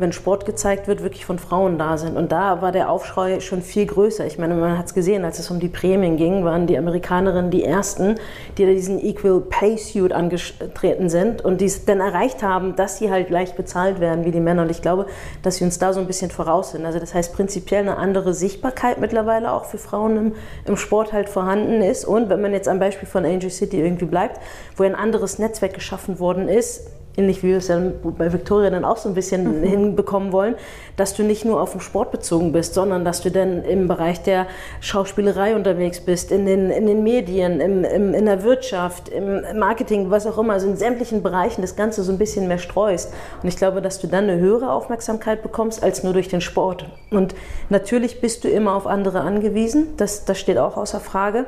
wenn Sport gezeigt wird, wirklich von Frauen da sind. Und da war der Aufschrei schon viel größer. Ich meine, man hat es gesehen, als es um die Prämien ging, waren die Amerikanerinnen die Ersten, die da diesen Equal Pay Suit angetreten sind und die es dann erreicht haben, dass sie halt gleich bezahlt werden wie die Männer. Und ich glaube, dass sie uns da so ein bisschen voraus sind. Also das heißt prinzipiell eine andere Sichtbarkeit mittlerweile auch für Frauen im, im Sport halt vorhanden ist. Und wenn man jetzt am Beispiel von Angel City irgendwie bleibt, wo ein anderes Netzwerk geschaffen worden ist, ähnlich wie wir es ja bei Victoria dann auch so ein bisschen mhm. hinbekommen wollen, dass du nicht nur auf den Sport bezogen bist, sondern dass du dann im Bereich der Schauspielerei unterwegs bist, in den, in den Medien, im, im, in der Wirtschaft, im Marketing, was auch immer, also in sämtlichen Bereichen das Ganze so ein bisschen mehr streust. Und ich glaube, dass du dann eine höhere Aufmerksamkeit bekommst als nur durch den Sport. Und natürlich bist du immer auf andere angewiesen, das, das steht auch außer Frage.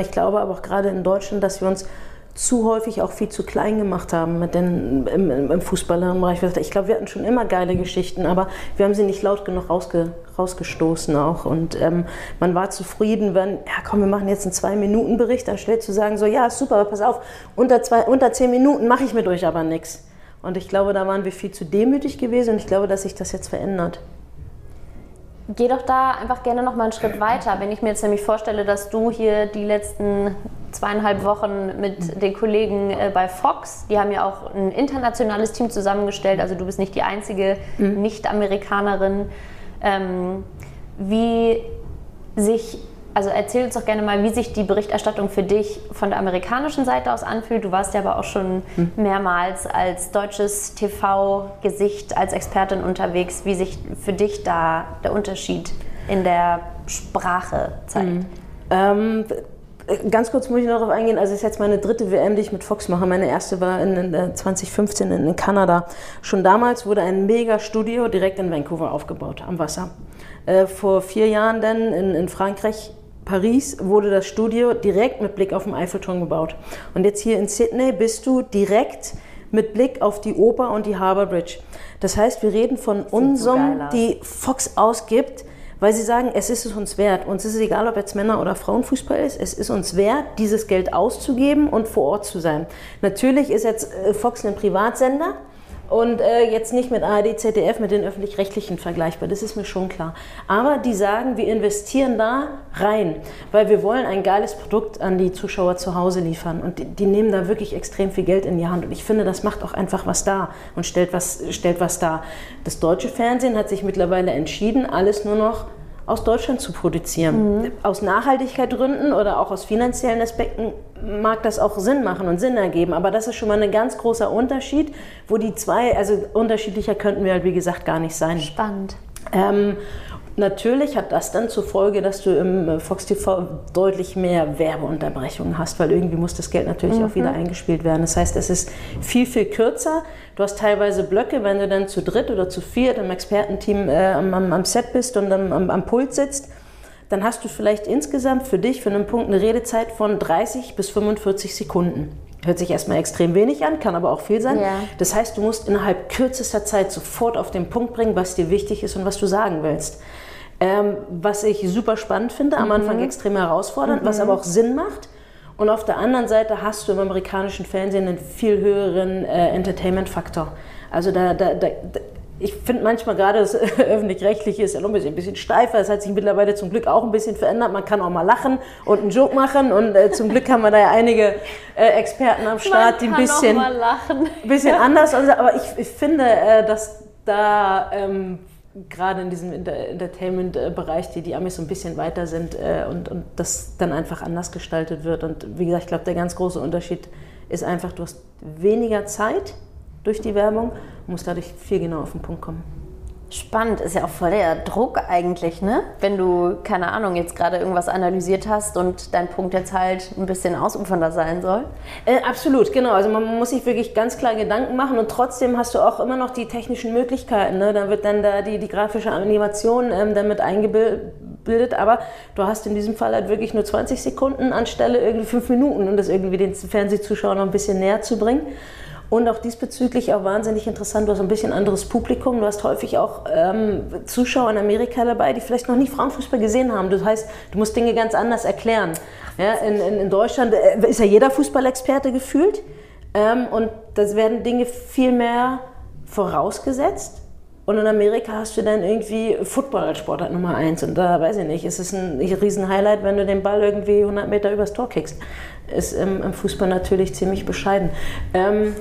Ich glaube aber auch gerade in Deutschland, dass wir uns zu häufig auch viel zu klein gemacht haben mit den, im, im Fußballerbereich. Ich glaube, wir hatten schon immer geile Geschichten, aber wir haben sie nicht laut genug rausge, rausgestoßen auch. Und ähm, man war zufrieden, wenn, ja komm, wir machen jetzt einen Zwei-Minuten-Bericht, anstelle zu sagen, so, ja, super, aber pass auf, unter, zwei, unter zehn Minuten mache ich mit euch aber nichts. Und ich glaube, da waren wir viel zu demütig gewesen und ich glaube, dass sich das jetzt verändert. Geh doch da einfach gerne noch mal einen Schritt weiter. Wenn ich mir jetzt nämlich vorstelle, dass du hier die letzten zweieinhalb Wochen mit mhm. den Kollegen äh, bei Fox, die haben ja auch ein internationales Team zusammengestellt, also du bist nicht die einzige mhm. Nicht-Amerikanerin, ähm, wie sich also erzähl uns doch gerne mal, wie sich die Berichterstattung für dich von der amerikanischen Seite aus anfühlt. Du warst ja aber auch schon hm. mehrmals als deutsches TV-Gesicht, als Expertin unterwegs, wie sich für dich da der Unterschied in der Sprache zeigt. Hm. Ähm, ganz kurz muss ich noch darauf eingehen. Also, es ist jetzt meine dritte WM, die ich mit Fox mache. Meine erste war in, in 2015 in, in, Kanada. Schon damals wurde ein Mega-Studio direkt in Vancouver aufgebaut, am Wasser. Äh, vor vier Jahren dann in, in Frankreich Paris wurde das Studio direkt mit Blick auf den Eiffelturm gebaut. Und jetzt hier in Sydney bist du direkt mit Blick auf die Oper und die Harbour Bridge. Das heißt, wir reden von Unsummen, so die Fox ausgibt, weil sie sagen, es ist es uns wert. Uns ist es egal, ob jetzt Männer- oder Frauenfußball ist. Es ist uns wert, dieses Geld auszugeben und vor Ort zu sein. Natürlich ist jetzt äh, Fox ein Privatsender und äh, jetzt nicht mit ARD, ZDF, mit den öffentlich-rechtlichen vergleichbar, das ist mir schon klar. Aber die sagen, wir investieren da rein, weil wir wollen ein geiles Produkt an die Zuschauer zu Hause liefern. Und die, die nehmen da wirklich extrem viel Geld in die Hand. Und ich finde, das macht auch einfach was da und stellt was, stellt was dar. Das deutsche Fernsehen hat sich mittlerweile entschieden, alles nur noch aus Deutschland zu produzieren. Mhm. Aus Nachhaltigkeitsgründen oder auch aus finanziellen Aspekten mag das auch Sinn machen und Sinn ergeben. Aber das ist schon mal ein ganz großer Unterschied, wo die zwei, also unterschiedlicher könnten wir halt wie gesagt gar nicht sein. Spannend. Ähm, Natürlich hat das dann zur Folge, dass du im äh, Fox TV deutlich mehr Werbeunterbrechungen hast, weil irgendwie muss das Geld natürlich mhm. auch wieder eingespielt werden. Das heißt, es ist viel, viel kürzer. Du hast teilweise Blöcke, wenn du dann zu dritt oder zu viert im Expertenteam äh, am, am, Set bist und am, am, am Pult sitzt, dann hast du vielleicht insgesamt für dich für einen Punkt eine Redezeit von 30 bis 45 Sekunden. Hört sich erstmal extrem wenig an, kann aber auch viel sein. Ja. Das heißt, du musst innerhalb kürzester Zeit sofort auf den Punkt bringen, was dir wichtig ist und was du sagen willst. Ähm, was ich super spannend finde, am Anfang mhm. extrem herausfordernd, mhm. was aber auch Sinn macht. Und auf der anderen Seite hast du im amerikanischen Fernsehen einen viel höheren äh, Entertainment-Faktor. Also da, da, da, ich finde manchmal gerade das öffentlich-rechtliche ist ja noch ein bisschen, ein bisschen steifer. Das hat sich mittlerweile zum Glück auch ein bisschen verändert. Man kann auch mal lachen und einen Joke machen. Und äh, zum Glück haben wir da ja einige äh, Experten am Start, die ein bisschen, bisschen anders. Also, aber ich, ich finde, äh, dass da ähm, gerade in diesem Entertainment-Bereich, die die Amis so ein bisschen weiter sind äh, und, und das dann einfach anders gestaltet wird. Und wie gesagt, ich glaube, der ganz große Unterschied ist einfach, du hast weniger Zeit durch die Werbung, musst dadurch viel genauer auf den Punkt kommen. Spannend, ist ja auch voll der Druck eigentlich, ne? Wenn du, keine Ahnung, jetzt gerade irgendwas analysiert hast und dein Punkt jetzt halt ein bisschen ausufernder sein soll. Äh, absolut, genau. Also man muss sich wirklich ganz klar Gedanken machen und trotzdem hast du auch immer noch die technischen Möglichkeiten. Ne? Da wird dann da die, die grafische Animation ähm, damit eingebildet, aber du hast in diesem Fall halt wirklich nur 20 Sekunden anstelle irgendwie fünf Minuten, um das irgendwie den Fernsehzuschauern noch ein bisschen näher zu bringen. Und auch diesbezüglich auch wahnsinnig interessant, du hast ein bisschen anderes Publikum. Du hast häufig auch ähm, Zuschauer in Amerika dabei, die vielleicht noch nie Frauenfußball gesehen haben. Das heißt, du musst Dinge ganz anders erklären. Ja, in, in, in Deutschland äh, ist ja jeder Fußballexperte gefühlt. Ähm, und da werden Dinge viel mehr vorausgesetzt. Und in Amerika hast du dann irgendwie Football als Sportart Nummer eins. Und da weiß ich nicht, ist es ein riesen Highlight, wenn du den Ball irgendwie 100 Meter übers Tor kickst. Ist im, im Fußball natürlich ziemlich bescheiden. Ähm,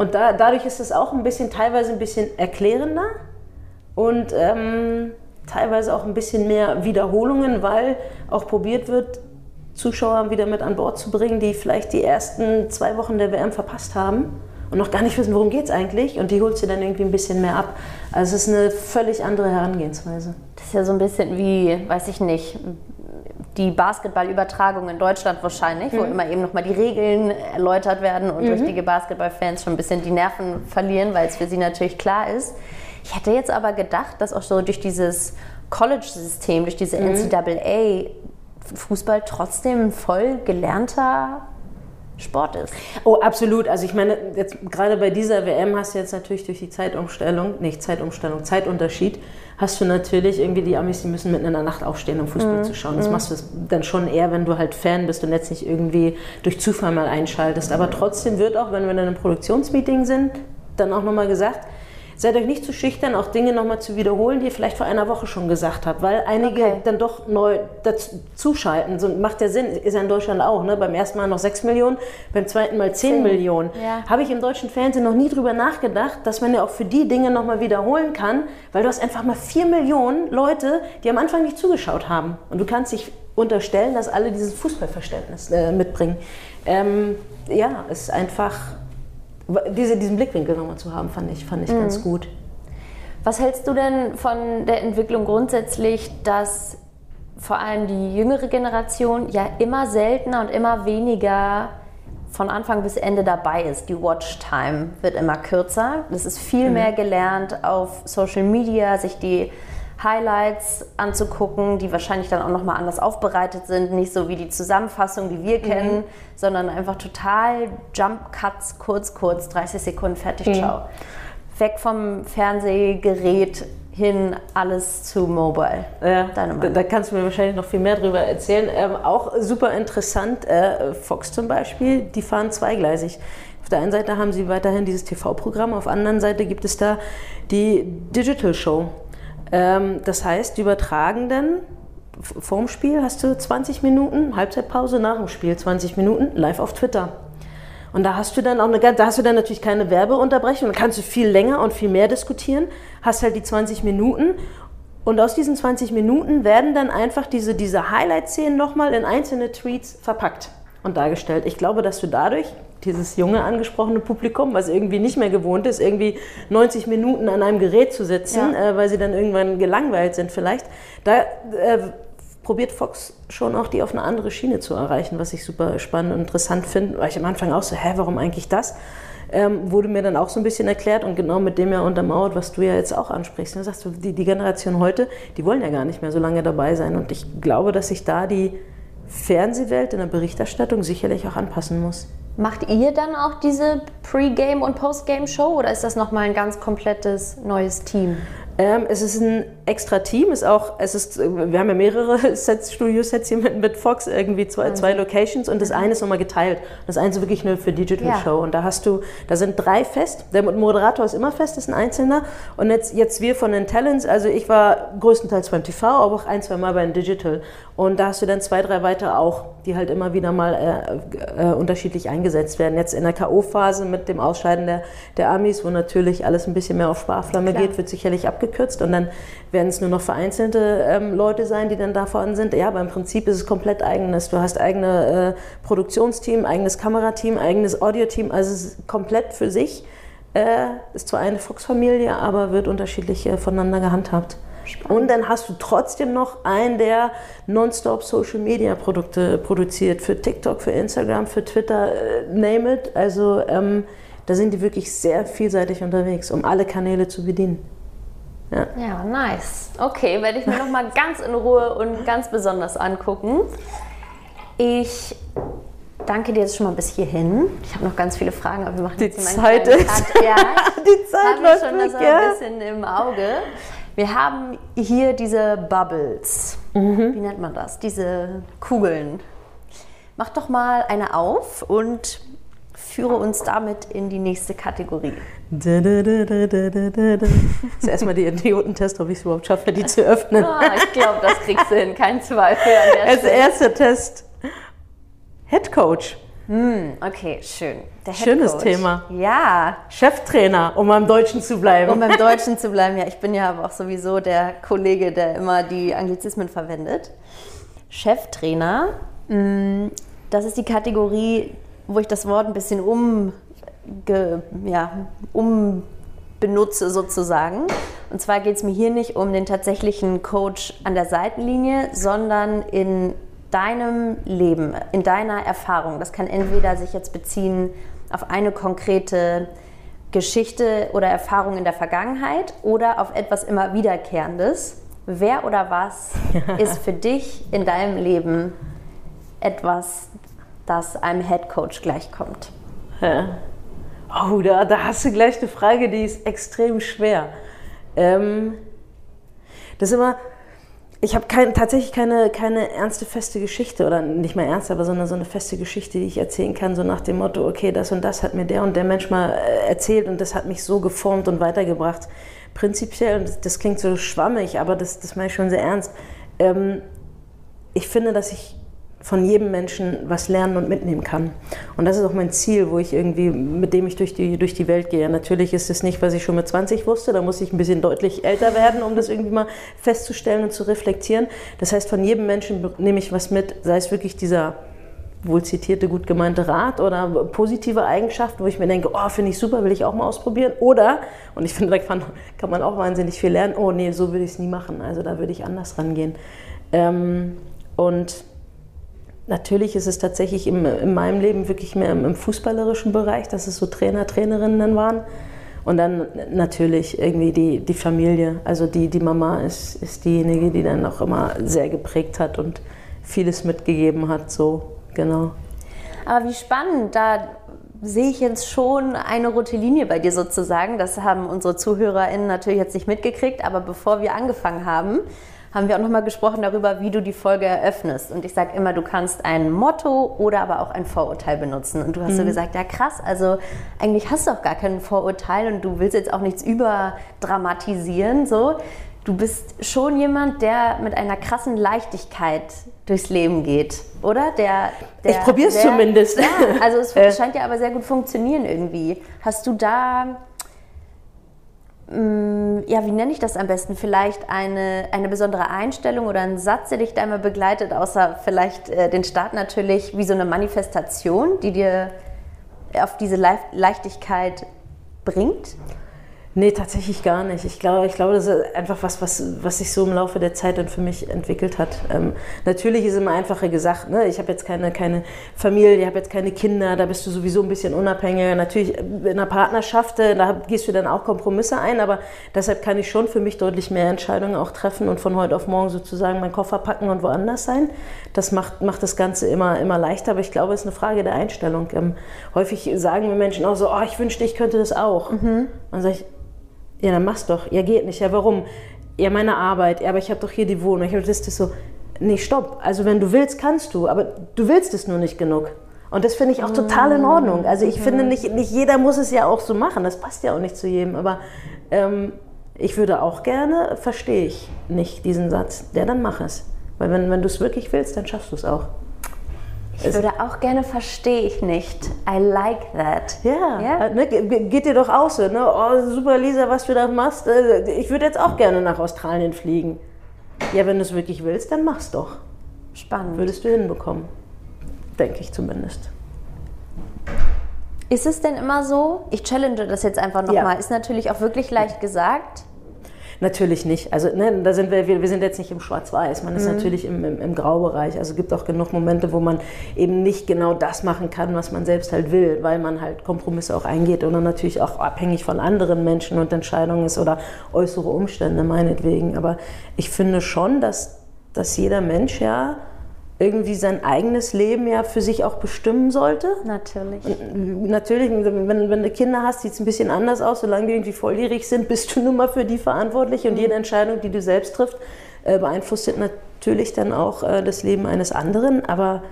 und da, dadurch ist es auch ein bisschen, teilweise ein bisschen erklärender und ähm, teilweise auch ein bisschen mehr Wiederholungen, weil auch probiert wird, Zuschauer wieder mit an Bord zu bringen, die vielleicht die ersten zwei Wochen der WM verpasst haben und noch gar nicht wissen, worum geht es eigentlich. Und die holt sie dann irgendwie ein bisschen mehr ab. Also es ist eine völlig andere Herangehensweise. Das ist ja so ein bisschen wie, weiß ich nicht, die Basketballübertragung in Deutschland wahrscheinlich, mhm. wo immer eben nochmal die Regeln erläutert werden und mhm. richtige Basketballfans schon ein bisschen die Nerven verlieren, weil es für sie natürlich klar ist. Ich hätte jetzt aber gedacht, dass auch so durch dieses College-System, durch diese mhm. NCAA Fußball trotzdem ein voll gelernter Sport ist. Oh, absolut. Also ich meine, jetzt gerade bei dieser WM hast du jetzt natürlich durch die Zeitumstellung, nicht Zeitumstellung, Zeitunterschied, hast du natürlich irgendwie die Amis, die müssen mitten in der Nacht aufstehen, um Fußball mhm. zu schauen. Das mhm. machst du dann schon eher, wenn du halt Fan bist und jetzt nicht irgendwie durch Zufall mal einschaltest. Aber trotzdem wird auch, wenn wir in einem Produktionsmeeting sind, dann auch nochmal gesagt, seid euch nicht zu schüchtern, auch Dinge nochmal zu wiederholen, die ihr vielleicht vor einer Woche schon gesagt habt, weil einige okay. dann doch neu dazuschalten. So macht ja Sinn, ist ja in Deutschland auch. Ne? Beim ersten Mal noch 6 Millionen, beim zweiten Mal 10, 10. Millionen. Ja. Habe ich im deutschen Fernsehen noch nie drüber nachgedacht, dass man ja auch für die Dinge nochmal wiederholen kann, weil du hast einfach mal 4 Millionen Leute, die am Anfang nicht zugeschaut haben. Und du kannst dich unterstellen, dass alle dieses Fußballverständnis äh, mitbringen. Ähm, ja, ist einfach diese, diesen Blickwinkel nochmal zu haben, fand ich, fand ich mhm. ganz gut. Was hältst du denn von der Entwicklung grundsätzlich, dass vor allem die jüngere Generation ja immer seltener und immer weniger von Anfang bis Ende dabei ist. Die Watchtime wird immer kürzer. Es ist viel mhm. mehr gelernt auf Social Media, sich die Highlights anzugucken, die wahrscheinlich dann auch nochmal anders aufbereitet sind, nicht so wie die Zusammenfassung, die wir mhm. kennen, sondern einfach total Jump Cuts, kurz, kurz, 30 Sekunden, fertig, mhm. ciao. Weg vom Fernsehgerät hin alles zu Mobile. Ja, da, da, kannst du mir wahrscheinlich noch viel mehr darüber erzählen. Ähm, auch super interessant, äh, Fox zum Beispiel, die fahren zweigleisig. Auf der einen Seite haben sie weiterhin dieses TV-Programm, auf der anderen Seite gibt es da die Digital Show. Ähm, das heißt, die übertragen dann vorm Spiel hast du 20 Minuten, Halbzeitpause, nach dem Spiel 20 Minuten, live auf Twitter. Und da hast du dann auch eine, da hast du dann natürlich keine Werbeunterbrechung, da kannst du viel länger und viel mehr diskutieren, hast halt die 20 Minuten und aus diesen 20 Minuten werden dann einfach diese, diese Highlight-Szenen nochmal in einzelne Tweets verpackt und dargestellt. Ich glaube, dass du dadurch dieses junge angesprochene Publikum, was irgendwie nicht mehr gewohnt ist, irgendwie 90 Minuten an einem Gerät zu sitzen, ja. äh, weil sie dann irgendwann gelangweilt sind vielleicht, da äh, probiert Fox schon auch die auf eine andere Schiene zu erreichen, was ich super spannend und interessant finde, weil ich am Anfang auch so, hä, warum eigentlich das? Ähm, wurde mir dann auch so ein bisschen erklärt und genau mit dem ja untermauert, was du ja jetzt auch ansprichst. Du sagst, die, die Generation heute, die wollen ja gar nicht mehr so lange dabei sein und ich glaube, dass sich da die Fernsehwelt in der Berichterstattung sicherlich auch anpassen muss. Macht ihr dann auch diese Pre-Game- und Post-Game-Show oder ist das nochmal ein ganz komplettes neues Team? Ähm, es ist ein extra Team, ist auch, es ist, wir haben ja mehrere Sets, Studio-Sets hier mit, mit, Fox, irgendwie zwei, zwei Locations und das eine ist nochmal geteilt. Das eine ist wirklich nur für Digital ja. Show und da hast du, da sind drei fest, der Moderator ist immer fest, ist ein Einzelner und jetzt, jetzt wir von den Talents, also ich war größtenteils beim TV, aber auch ein, zwei Mal beim Digital und da hast du dann zwei, drei weitere auch, die halt immer wieder mal äh, äh, unterschiedlich eingesetzt werden. Jetzt in der K.O.-Phase mit dem Ausscheiden der, der Amis, wo natürlich alles ein bisschen mehr auf Sparflamme Klar. geht, wird sicherlich abgekürzt und dann werden es nur noch vereinzelte ähm, Leute sein, die dann da vorhanden sind. Ja, aber im Prinzip ist es komplett eigenes. Du hast eigene äh, Produktionsteam, eigenes Kamerateam, eigenes Audioteam, also es ist komplett für sich. Äh, ist zwar eine Fox-Familie, aber wird unterschiedlich äh, voneinander gehandhabt. Spannend. Und dann hast du trotzdem noch einen, der nonstop Social Media Produkte produziert. Für TikTok, für Instagram, für Twitter, äh, name it. Also ähm, da sind die wirklich sehr vielseitig unterwegs, um alle Kanäle zu bedienen. Ja, ja nice. Okay, werde ich mir nochmal ganz in Ruhe und ganz besonders angucken. Ich danke dir jetzt schon mal bis hierhin. Ich habe noch ganz viele Fragen, aber wir machen die jetzt Zeit ist. Ja, die Zeit läuft schon das ja. ein bisschen im Auge. Wir haben hier diese Bubbles. Mhm. Wie nennt man das? Diese Kugeln. Mach doch mal eine auf und führe uns damit in die nächste Kategorie. Ist erstmal der Idiotentest, ob ich es überhaupt schaffe, die zu öffnen. Oh, ich glaube, das kriegst du hin, kein Zweifel Als erster Test Head Coach. Hm, okay, schön. Schönes Thema. Ja. Cheftrainer, um beim Deutschen zu bleiben. Um beim Deutschen zu bleiben, ja. Ich bin ja aber auch sowieso der Kollege, der immer die Anglizismen verwendet. Cheftrainer, hm, das ist die Kategorie, wo ich das Wort ein bisschen um, ja, um benutze sozusagen. Und zwar geht es mir hier nicht um den tatsächlichen Coach an der Seitenlinie, sondern in deinem Leben, in deiner Erfahrung, das kann entweder sich jetzt beziehen auf eine konkrete Geschichte oder Erfahrung in der Vergangenheit oder auf etwas immer Wiederkehrendes. Wer oder was ist für dich in deinem Leben etwas, das einem Head Coach gleichkommt? Ja. Oh, da, da hast du gleich eine Frage, die ist extrem schwer. Ähm, das ist immer, ich habe kein, tatsächlich keine, keine ernste, feste Geschichte oder nicht mal ernst, aber sondern so eine feste Geschichte, die ich erzählen kann, so nach dem Motto, okay, das und das hat mir der und der Mensch mal äh, erzählt und das hat mich so geformt und weitergebracht. Prinzipiell, und das klingt so schwammig, aber das, das meine ich schon sehr ernst, ähm, ich finde, dass ich von jedem Menschen was lernen und mitnehmen kann. Und das ist auch mein Ziel, wo ich irgendwie, mit dem ich durch die, durch die Welt gehe. Natürlich ist es nicht, was ich schon mit 20 wusste, da muss ich ein bisschen deutlich älter werden, um das irgendwie mal festzustellen und zu reflektieren. Das heißt, von jedem Menschen nehme ich was mit, sei es wirklich dieser wohl zitierte, gut gemeinte Rat oder positive Eigenschaften, wo ich mir denke, oh, finde ich super, will ich auch mal ausprobieren. Oder, und ich finde, da kann, man auch wahnsinnig viel lernen, oh nee, so würde ich es nie machen. Also da würde ich anders rangehen. Ähm, und Natürlich ist es tatsächlich im, in meinem Leben wirklich mehr im, im fußballerischen Bereich, dass es so Trainer, Trainerinnen waren. Und dann natürlich irgendwie die, die Familie. Also die, die Mama ist, ist diejenige, die dann auch immer sehr geprägt hat und vieles mitgegeben hat. So, genau. Aber wie spannend, da sehe ich jetzt schon eine rote Linie bei dir sozusagen. Das haben unsere ZuhörerInnen natürlich jetzt nicht mitgekriegt, aber bevor wir angefangen haben, haben wir auch nochmal gesprochen darüber, wie du die Folge eröffnest. Und ich sage immer, du kannst ein Motto oder aber auch ein Vorurteil benutzen. Und du hast mhm. so gesagt, ja krass, also eigentlich hast du auch gar kein Vorurteil und du willst jetzt auch nichts überdramatisieren. So. Du bist schon jemand, der mit einer krassen Leichtigkeit durchs Leben geht, oder? Der, der ich probiere es zumindest. Ja, also es scheint ja aber sehr gut funktionieren irgendwie. Hast du da ja, wie nenne ich das am besten? Vielleicht eine, eine besondere Einstellung oder ein Satz, der dich da immer begleitet, außer vielleicht äh, den Start natürlich wie so eine Manifestation, die dir auf diese Leichtigkeit bringt? Nee, tatsächlich gar nicht. Ich glaube, ich glaube, das ist einfach was, was, was sich so im Laufe der Zeit dann für mich entwickelt hat. Ähm, natürlich ist immer einfacher gesagt, ne? ich habe jetzt keine, keine Familie, ich habe jetzt keine Kinder, da bist du sowieso ein bisschen unabhängiger. Natürlich in einer Partnerschaft, äh, da gehst du dann auch Kompromisse ein, aber deshalb kann ich schon für mich deutlich mehr Entscheidungen auch treffen und von heute auf morgen sozusagen meinen Koffer packen und woanders sein. Das macht, macht das Ganze immer, immer leichter, aber ich glaube, es ist eine Frage der Einstellung. Ähm, häufig sagen mir Menschen auch so, oh, ich wünschte, ich könnte das auch. Mhm. Dann sage ich, ja, dann mach's doch. Ja, geht nicht. Ja, warum? Ja, meine Arbeit. Ja, aber ich habe doch hier die Wohnung. Ich habe das, das so. Nee, stopp. Also wenn du willst, kannst du. Aber du willst es nur nicht genug. Und das finde ich auch total in Ordnung. Also ich finde, nicht, nicht jeder muss es ja auch so machen. Das passt ja auch nicht zu jedem. Aber ähm, ich würde auch gerne, verstehe ich nicht diesen Satz. Ja, dann mach es. Weil wenn, wenn du es wirklich willst, dann schaffst du es auch. Ich würde auch gerne, verstehe ich nicht. I like that. Ja, ja? Ne, geht dir doch auch so. Ne? Oh, super, Lisa, was du da machst. Äh, ich würde jetzt auch gerne nach Australien fliegen. Ja, wenn du es wirklich willst, dann mach's doch. Spannend. Würdest du hinbekommen. Denke ich zumindest. Ist es denn immer so? Ich challenge das jetzt einfach nochmal. Ja. Ist natürlich auch wirklich leicht gesagt. Natürlich nicht. Also ne, da sind wir, wir, wir sind jetzt nicht im Schwarz-Weiß. Man ist mhm. natürlich im, im, im, Graubereich. Also es gibt auch genug Momente, wo man eben nicht genau das machen kann, was man selbst halt will, weil man halt Kompromisse auch eingeht oder natürlich auch abhängig von anderen Menschen und Entscheidungen ist oder äußere Umstände meinetwegen. Aber ich finde schon, dass, dass jeder Mensch ja irgendwie sein eigenes Leben ja für sich auch bestimmen sollte. Natürlich. Und natürlich, wenn, wenn du Kinder hast, sieht es ein bisschen anders aus. Solange die irgendwie volljährig sind, bist du nun mal für die verantwortlich. Und mhm. jede Entscheidung, die du selbst triffst, äh, beeinflusst natürlich dann auch äh, das Leben eines anderen. Aber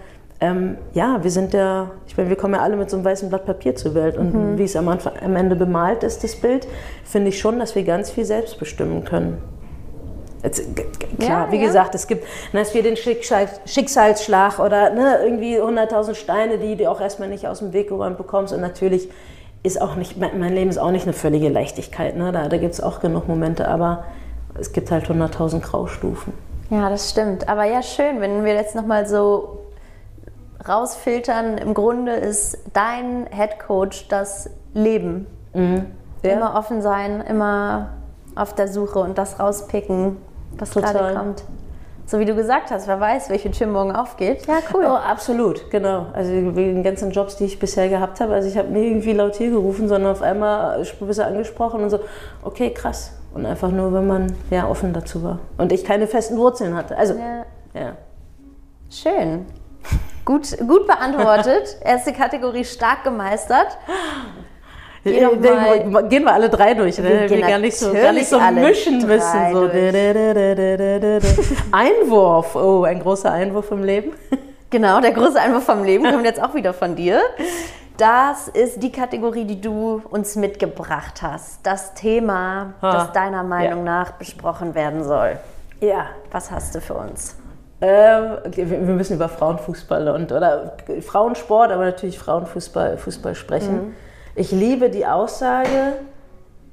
ähm, ja, wir sind ja, ich meine, wir kommen ja alle mit so einem weißen Blatt Papier zur Welt. Und mhm. wie es am, Anfang, am Ende bemalt ist, das Bild, finde ich schon, dass wir ganz viel selbst bestimmen können. Jetzt, klar, ja, wie ja. gesagt, es gibt ne, es den Schicksal, Schicksalsschlag oder ne, irgendwie 100.000 Steine, die du auch erstmal nicht aus dem Weg geräumt bekommst. Und natürlich ist auch nicht, mein Leben ist auch nicht eine völlige Leichtigkeit. Ne? Da, da gibt es auch genug Momente, aber es gibt halt 100.000 Graustufen. Ja, das stimmt. Aber ja, schön, wenn wir jetzt nochmal so rausfiltern. Im Grunde ist dein Head Coach das Leben. Mhm. Ja. Immer offen sein, immer auf der Suche und das rauspicken, was Total. gerade kommt. So wie du gesagt hast, wer weiß, welche Tür morgen aufgeht. Ja, cool. Oh, absolut, genau. Also wegen den ganzen Jobs, die ich bisher gehabt habe, also ich habe nie irgendwie laut hier gerufen, sondern auf einmal bist du angesprochen und so, okay, krass. Und einfach nur, wenn man ja offen dazu war. Und ich keine festen Wurzeln hatte. Also, ja. ja. Schön. Gut, gut beantwortet. Erste Kategorie stark gemeistert. Gehen, mal, gehen wir alle drei durch, ne? wir gar nicht so, gar nicht so mischen müssen. So. Einwurf, oh, ein großer Einwurf im Leben. Genau, der große Einwurf vom Leben kommt jetzt auch wieder von dir. Das ist die Kategorie, die du uns mitgebracht hast. Das Thema, ha. das deiner Meinung ja. nach besprochen werden soll. Ja. Was hast du für uns? Ähm, okay, wir müssen über Frauenfußball und oder Frauensport, aber natürlich Frauenfußball Fußball sprechen. Mhm. Ich liebe die Aussage,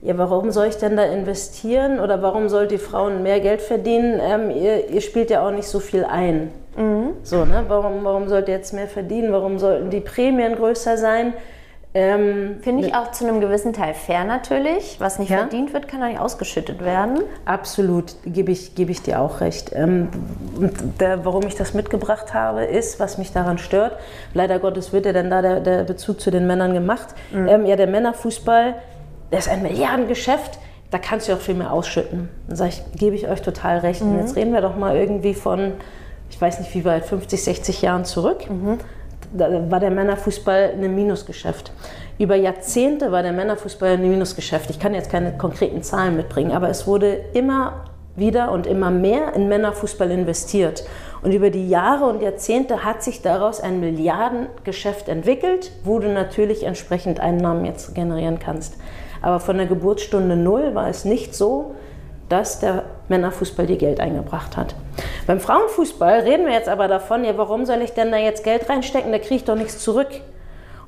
ja, warum soll ich denn da investieren oder warum sollt die Frauen mehr Geld verdienen? Ähm, ihr, ihr, spielt ja auch nicht so viel ein. Mhm. So, ne? warum, warum sollt ihr jetzt mehr verdienen? Warum sollten die Prämien größer sein? Ähm, Finde ich auch zu einem gewissen Teil fair natürlich. Was nicht ja? verdient wird, kann nicht ausgeschüttet werden. Absolut, gebe ich, gebe ich dir auch recht. Ähm, der, warum ich das mitgebracht habe, ist, was mich daran stört. Leider Gottes wird ja dann da der, der Bezug zu den Männern gemacht. Mhm. Ähm, ja, der Männerfußball, der ist ein Milliardengeschäft. Da kannst du auch viel mehr ausschütten. Dann sage ich, gebe ich euch total recht. Mhm. Und jetzt reden wir doch mal irgendwie von, ich weiß nicht wie weit, 50, 60 Jahren zurück. Mhm da war der Männerfußball ein Minusgeschäft. Über Jahrzehnte war der Männerfußball ein Minusgeschäft. Ich kann jetzt keine konkreten Zahlen mitbringen, aber es wurde immer wieder und immer mehr in Männerfußball investiert. Und über die Jahre und Jahrzehnte hat sich daraus ein Milliardengeschäft entwickelt, wo du natürlich entsprechend Einnahmen jetzt generieren kannst. Aber von der Geburtsstunde Null war es nicht so, dass der Männerfußball dir Geld eingebracht hat. Beim Frauenfußball reden wir jetzt aber davon, ja, warum soll ich denn da jetzt Geld reinstecken? Da kriege ich doch nichts zurück.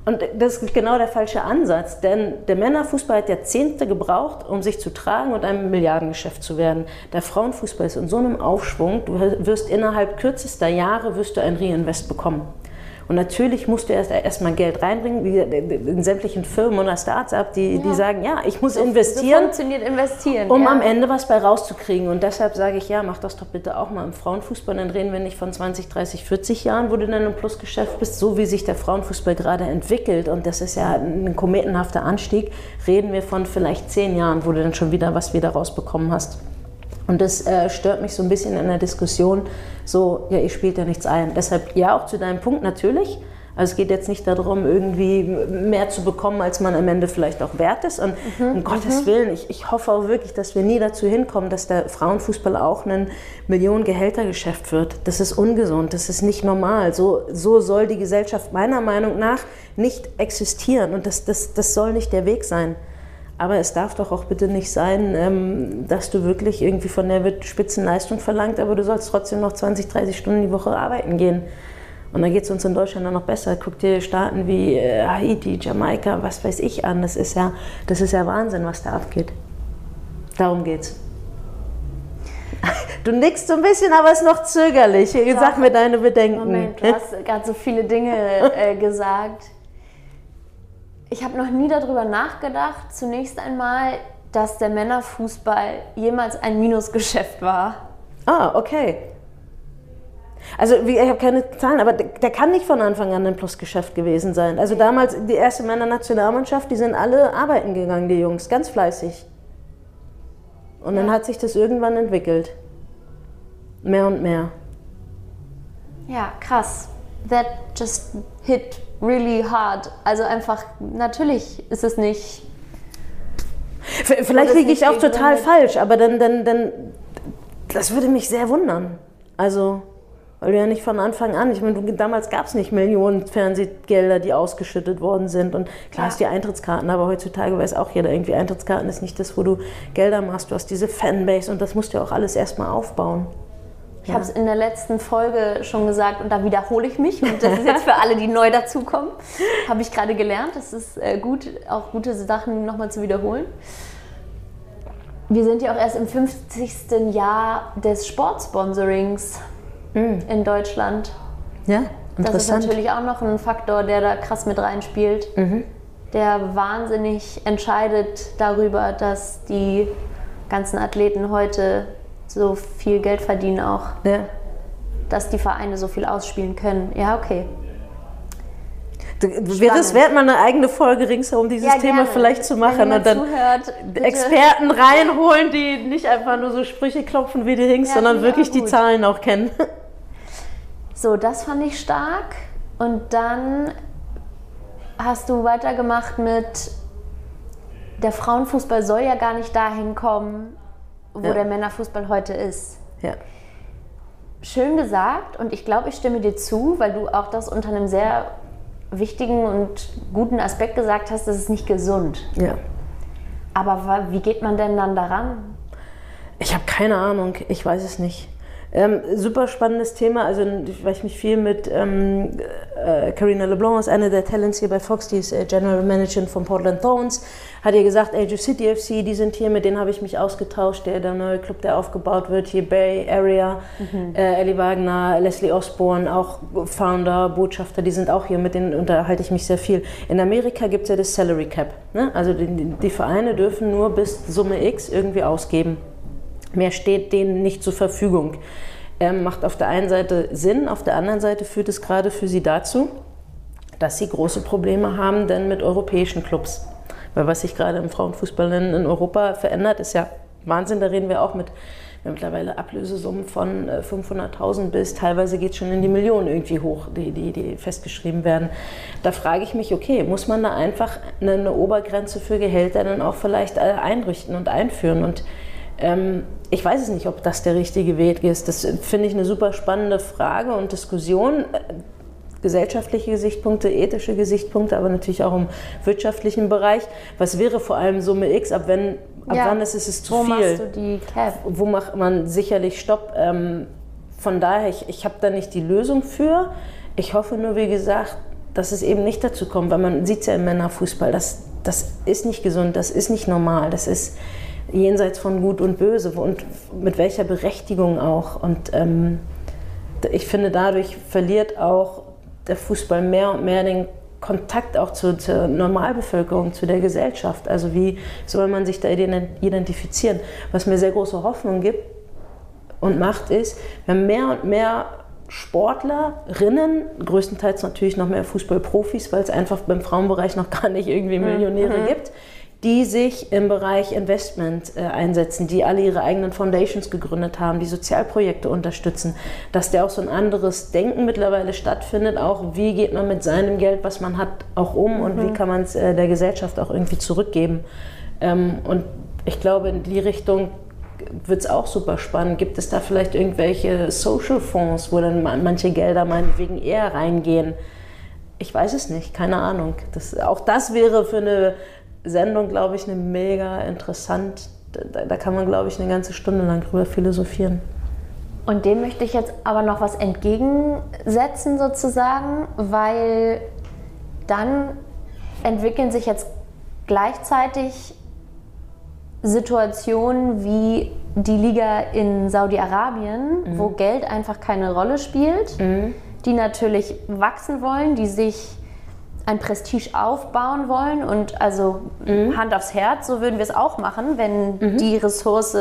Und das ist genau der falsche Ansatz, denn der Männerfußball hat Jahrzehnte gebraucht, um sich zu tragen und ein Milliardengeschäft zu werden. Der Frauenfußball ist in so einem Aufschwung, du wirst innerhalb kürzester Jahre wirst du ein Reinvest bekommen. Und natürlich musst du erst erstmal Geld reinbringen, wie in sämtlichen Firmen oder Startups, die, ja. die sagen, ja, ich muss so, investieren, so funktioniert investieren, um ja. am Ende was bei rauszukriegen. Und deshalb sage ich, ja, mach das doch bitte auch mal im Frauenfußball. Dann reden wir nicht von 20, 30, 40 Jahren, wo du dann im Plusgeschäft bist, so wie sich der Frauenfußball gerade entwickelt. Und das ist ja ein kometenhafter Anstieg. Reden wir von vielleicht zehn Jahren, wo du dann schon wieder was wieder rausbekommen hast. Und das äh, stört mich so ein bisschen in der Diskussion, so, ja, ihr spielt ja nichts ein. Deshalb, ja, auch zu deinem Punkt natürlich. Also es geht jetzt nicht darum, irgendwie mehr zu bekommen, als man am Ende vielleicht auch wert ist. Und mhm, um Gottes mhm. Willen, ich, ich hoffe auch wirklich, dass wir nie dazu hinkommen, dass der Frauenfußball auch ein Millionen-Gehälter-Geschäft wird. Das ist ungesund, das ist nicht normal. So, so soll die Gesellschaft meiner Meinung nach nicht existieren. Und das, das, das soll nicht der Weg sein. Aber es darf doch auch bitte nicht sein, ähm, dass du wirklich irgendwie von der wird Spitzenleistung verlangt, aber du sollst trotzdem noch 20, 30 Stunden die Woche arbeiten gehen. Und dann geht es uns in Deutschland dann noch besser. Guck dir Staaten wie äh, Haiti, Jamaika, was weiß ich an. Das ist, ja, das ist ja Wahnsinn, was da abgeht. Darum geht's. Du nickst so ein bisschen, aber es ist noch zögerlich. Sag mir deine Bedenken. Moment, du hast gerade so viele Dinge äh, gesagt ich habe noch nie darüber nachgedacht, zunächst einmal, dass der Männerfußball jemals ein Minusgeschäft war. Ah, okay. Also ich habe keine Zahlen, aber der kann nicht von Anfang an ein Plusgeschäft gewesen sein. Also damals die erste Männernationalmannschaft, die sind alle arbeiten gegangen, die Jungs, ganz fleißig. Und dann ja. hat sich das irgendwann entwickelt. Mehr und mehr. Ja, krass. That just hit really hard. Also einfach, natürlich ist es nicht. Vielleicht liege ich auch total falsch, aber dann, dann, dann, das würde mich sehr wundern. Also, weil du ja nicht von Anfang an, ich meine, damals gab es nicht Millionen Fernsehgelder, die ausgeschüttet worden sind. Und klar ja. hast du die Eintrittskarten, aber heutzutage weiß auch jeder irgendwie, Eintrittskarten ist nicht das, wo du Gelder machst. Du hast diese Fanbase und das musst du ja auch alles erstmal aufbauen. Ich habe es in der letzten Folge schon gesagt und da wiederhole ich mich. Und das ist jetzt für alle, die neu dazukommen, habe ich gerade gelernt. Es ist äh, gut, auch gute Sachen nochmal zu wiederholen. Wir sind ja auch erst im 50. Jahr des Sportsponsorings mhm. in Deutschland. Ja, interessant. Das ist natürlich auch noch ein Faktor, der da krass mit reinspielt. Mhm. Der wahnsinnig entscheidet darüber, dass die ganzen Athleten heute so viel Geld verdienen auch. Ja. Dass die Vereine so viel ausspielen können. Ja, okay. Wäre es wert, mal eine eigene Folge ringsherum dieses ja, Thema vielleicht zu machen und dann zuhört, Experten reinholen, die nicht einfach nur so Sprüche klopfen wie die Hings, ja, sondern wirklich die Zahlen auch kennen. So, das fand ich stark. Und dann hast du weitergemacht mit, der Frauenfußball soll ja gar nicht dahin kommen, wo ja. der Männerfußball heute ist. Ja. Schön gesagt und ich glaube, ich stimme dir zu, weil du auch das unter einem sehr wichtigen und guten Aspekt gesagt hast, das ist nicht gesund. Ja. Aber wie geht man denn dann daran? Ich habe keine Ahnung, ich weiß es nicht. Ähm, super spannendes Thema. Also, weil ich mich viel mit ähm, äh, Carina LeBlanc, ist eine der Talents hier bei Fox, die ist äh, General Manager von Portland Thorns, hat ihr gesagt, Age of City FC, die sind hier, mit denen habe ich mich ausgetauscht. Der, der neue Club, der aufgebaut wird, hier Bay Area, mhm. äh, Ellie Wagner, Leslie Osborne, auch Founder, Botschafter, die sind auch hier, mit denen unterhalte ich mich sehr viel. In Amerika gibt es ja das Salary Cap. Ne? Also die, die Vereine dürfen nur bis Summe X irgendwie ausgeben. Mehr steht denen nicht zur Verfügung. Ähm, macht auf der einen Seite Sinn, auf der anderen Seite führt es gerade für sie dazu, dass sie große Probleme haben, denn mit europäischen Clubs. Weil was sich gerade im Frauenfußball in, Europa verändert, ist ja Wahnsinn. Da reden wir auch mit Wir mittlerweile Ablösesummen von 500.000 bis teilweise geht es schon in die Millionen irgendwie hoch, die, die, die festgeschrieben werden. Da frage ich mich, okay, muss man da einfach eine, eine Obergrenze für Gehälter dann auch vielleicht einrichten und einführen? Und ähm, ich weiß es nicht, ob das der richtige Weg ist. Das finde ich eine super spannende Frage und Diskussion. Gesellschaftliche Gesichtspunkte, ethische Gesichtspunkte, aber natürlich auch im wirtschaftlichen Bereich. Was wäre vor allem Summe X, ab, wenn, ab ja. wann ist es zu Wo viel? Wo machst du die Cap? Wo macht man sicherlich Stopp? Ähm, von daher, ich, ich habe da nicht die Lösung für. Ich hoffe nur, wie gesagt, dass es eben nicht dazu kommt, weil man sieht es ja im Männerfußball, das, das ist nicht gesund, das ist nicht normal, das ist jenseits von Gut und Böse und mit welcher Berechtigung auch. Und ähm, ich finde, dadurch verliert auch der Fußball mehr und mehr den Kontakt auch zu, zur Normalbevölkerung, zu der Gesellschaft. Also wie soll man sich da identifizieren? Was mir sehr große Hoffnung gibt und macht, ist, wenn mehr und mehr Sportlerinnen, größtenteils natürlich noch mehr Fußballprofis, weil es einfach beim Frauenbereich noch gar nicht irgendwie Millionäre mhm. gibt, die sich im Bereich Investment äh, einsetzen, die alle ihre eigenen Foundations gegründet haben, die Sozialprojekte unterstützen, dass der auch so ein anderes Denken mittlerweile stattfindet, auch wie geht man mit seinem Geld, was man hat, auch um und mhm. wie kann man es äh, der Gesellschaft auch irgendwie zurückgeben. Ähm, und ich glaube, in die Richtung wird es auch super spannend. Gibt es da vielleicht irgendwelche Social Fonds, wo dann manche Gelder meinetwegen eher reingehen? Ich weiß es nicht, keine Ahnung. Das, auch das wäre für eine Sendung, glaube ich, eine mega interessant. Da, da kann man, glaube ich, eine ganze Stunde lang drüber philosophieren. Und dem möchte ich jetzt aber noch was entgegensetzen sozusagen, weil dann entwickeln sich jetzt gleichzeitig Situationen wie die Liga in Saudi-Arabien, mhm. wo Geld einfach keine Rolle spielt, mhm. die natürlich wachsen wollen, die sich ein Prestige aufbauen wollen und also mhm. Hand aufs Herz, so würden wir es auch machen, wenn mhm. die Ressource,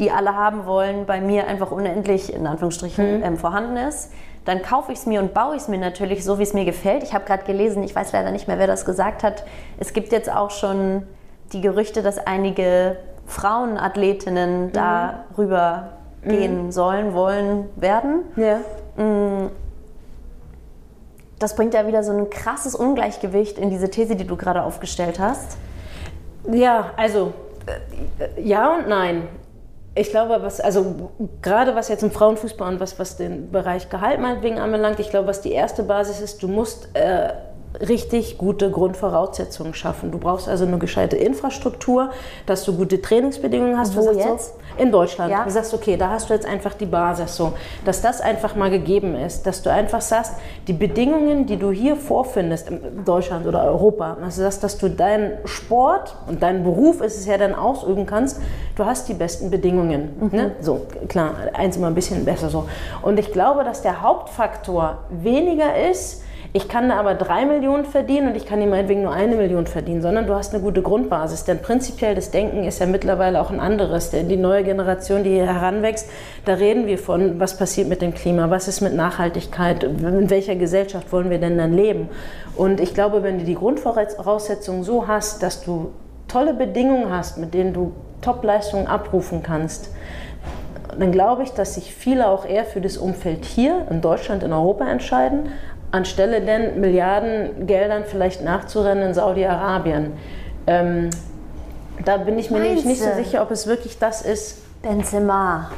die alle haben wollen, bei mir einfach unendlich in Anführungsstrichen mhm. ähm, vorhanden ist. Dann kaufe ich es mir und baue ich es mir natürlich so, wie es mir gefällt. Ich habe gerade gelesen, ich weiß leider nicht mehr, wer das gesagt hat. Es gibt jetzt auch schon die Gerüchte, dass einige Frauenathletinnen mhm. darüber gehen mhm. sollen, wollen, werden. Ja. Das bringt ja wieder so ein krasses Ungleichgewicht in diese These, die du gerade aufgestellt hast. Ja, also äh, ja und nein. Ich glaube, was, also gerade was jetzt im Frauenfußball und was, was den Bereich Gehalt meinetwegen anbelangt, ich glaube, was die erste Basis ist, du musst äh, richtig gute Grundvoraussetzungen schaffen. Du brauchst also eine gescheite Infrastruktur, dass du gute Trainingsbedingungen hast. Wo jetzt? In Deutschland. Ja. Du sagst, okay, da hast du jetzt einfach die Basis so, dass das einfach mal gegeben ist, dass du einfach sagst, die Bedingungen, die du hier vorfindest, in Deutschland oder Europa, also das, dass du deinen Sport und deinen Beruf ist es ja dann ausüben kannst, du hast die besten Bedingungen. Mhm. Ne? So, klar, eins immer ein bisschen besser so. Und ich glaube, dass der Hauptfaktor weniger ist, ich kann da aber drei Millionen verdienen und ich kann die meinetwegen nur eine Million verdienen, sondern du hast eine gute Grundbasis. Denn prinzipiell das Denken ist ja mittlerweile auch ein anderes. Denn die neue Generation, die hier heranwächst, da reden wir von, was passiert mit dem Klima, was ist mit Nachhaltigkeit, in welcher Gesellschaft wollen wir denn dann leben. Und ich glaube, wenn du die Grundvoraussetzungen so hast, dass du tolle Bedingungen hast, mit denen du Top-Leistungen abrufen kannst, dann glaube ich, dass sich viele auch eher für das Umfeld hier in Deutschland, in Europa entscheiden, anstelle denn Milliardengeldern vielleicht nachzurennen in Saudi-Arabien. Ähm, da bin ich mir nämlich nicht so sicher, ob es wirklich das ist. Benzema,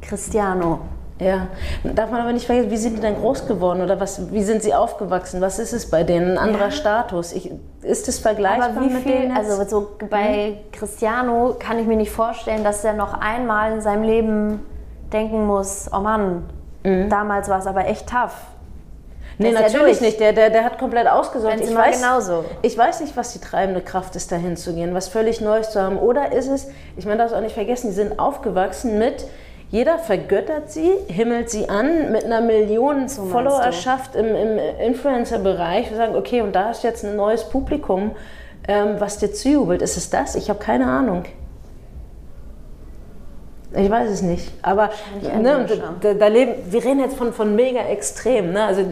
Cristiano. Ja, darf man aber nicht vergessen, wie sind die denn groß geworden oder was, wie sind sie aufgewachsen? Was ist es bei denen? Ein anderer ja. Status? Ich, ist es vergleichbar aber wie mit viel, denen? Also so bei mhm. Cristiano kann ich mir nicht vorstellen, dass er noch einmal in seinem Leben denken muss, oh Mann, mhm. damals war es aber echt tough. Nee, natürlich nicht. Der, der, der hat komplett ausgesorgt. Ich weiß, genauso. ich weiß nicht, was die treibende Kraft ist, dahin zu gehen, was völlig Neues zu haben. Oder ist es, ich meine, das auch nicht vergessen, die sind aufgewachsen mit, jeder vergöttert sie, himmelt sie an mit einer Million so Followerschaft im, im Influencer-Bereich. Wir sagen, okay, und da ist jetzt ein neues Publikum, ähm, was dir zujubelt. Ist es das? Ich habe keine Ahnung. Ich weiß es nicht. Aber ne, da, da, leben, wir reden jetzt von, von mega extrem. Ne? Also,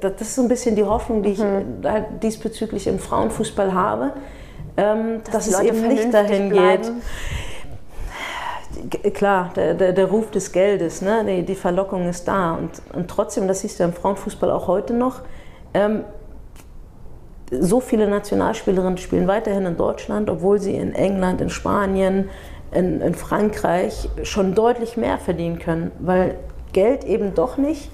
das ist so ein bisschen die Hoffnung, die ich mhm. diesbezüglich im Frauenfußball habe, ähm, dass, dass es eben nicht dahin bleiben. geht. klar, der, der, der, Ruf des Geldes, ne? die, die Verlockung ist da. Und, und trotzdem, das siehst du im Frauenfußball auch heute noch, ähm, so viele Nationalspielerinnen spielen weiterhin in Deutschland, obwohl sie in England, in Spanien, in, in Frankreich schon deutlich mehr verdienen können, weil Geld eben doch nicht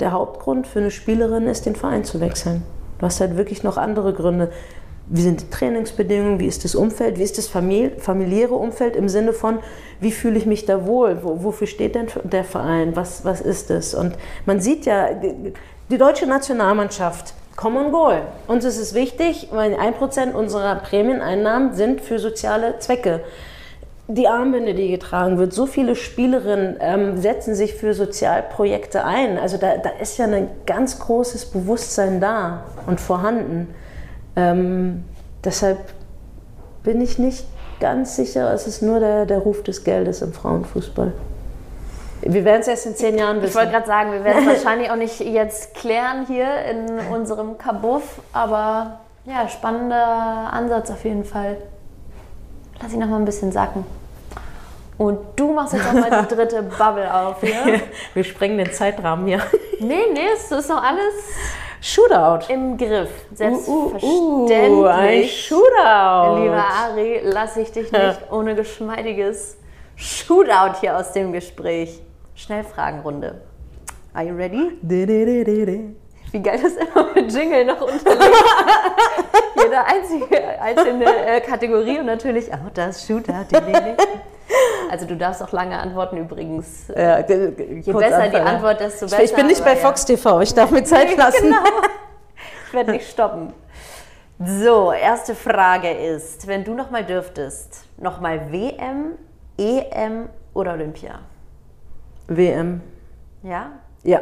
der Hauptgrund für eine Spielerin ist, den Verein zu wechseln. Du hast halt wirklich noch andere Gründe. Wie sind die Trainingsbedingungen? Wie ist das Umfeld? Wie ist das familiäre Umfeld im Sinne von, wie fühle ich mich da wohl? wofür steht denn der Verein? Was, was ist es? Und man sieht ja, die deutsche Nationalmannschaft, Common Goal. Uns ist es wichtig, weil ein Prozent unserer Prämieneinnahmen sind für soziale Zwecke die Armbinde, die getragen wird. So viele Spielerinnen ähm, setzen sich für Sozialprojekte ein. Also da, da, ist ja ein ganz großes Bewusstsein da und vorhanden. Ähm, deshalb bin ich nicht ganz sicher, es ist nur der, der Ruf des Geldes im Frauenfußball. Wir werden es erst in zehn Jahren wissen. Ich wollte gerade sagen, wir werden es wahrscheinlich auch nicht jetzt klären hier in unserem Kabuff, aber ja, spannender Ansatz auf jeden Fall. Lass ich noch mal ein bisschen sacken. Und du machst jetzt auch mal die dritte Bubble auf hier. Wir sprengen den Zeitrahmen hier. Nee, nee, es ist noch alles Shootout. Im Griff. Selbstverständlich. Uh, uh, uh, ein Shootout. Lieber Ari, lasse ich dich nicht ohne geschmeidiges Shootout hier aus dem Gespräch. Schnellfragenrunde. Are you ready? Wie geil das immer mit Jingle noch unterlegt. Jede einzige einzelne äh, Kategorie und natürlich auch das Shootout. Also du darfst auch lange antworten übrigens. Ja, Je besser die Antwort, desto besser. Ich bin nicht bei Fox TV, ich darf mir Zeit lassen. genau. Ich werde nicht stoppen. So, erste Frage ist, wenn du nochmal dürftest, nochmal WM, EM oder Olympia? WM. Ja? Ja.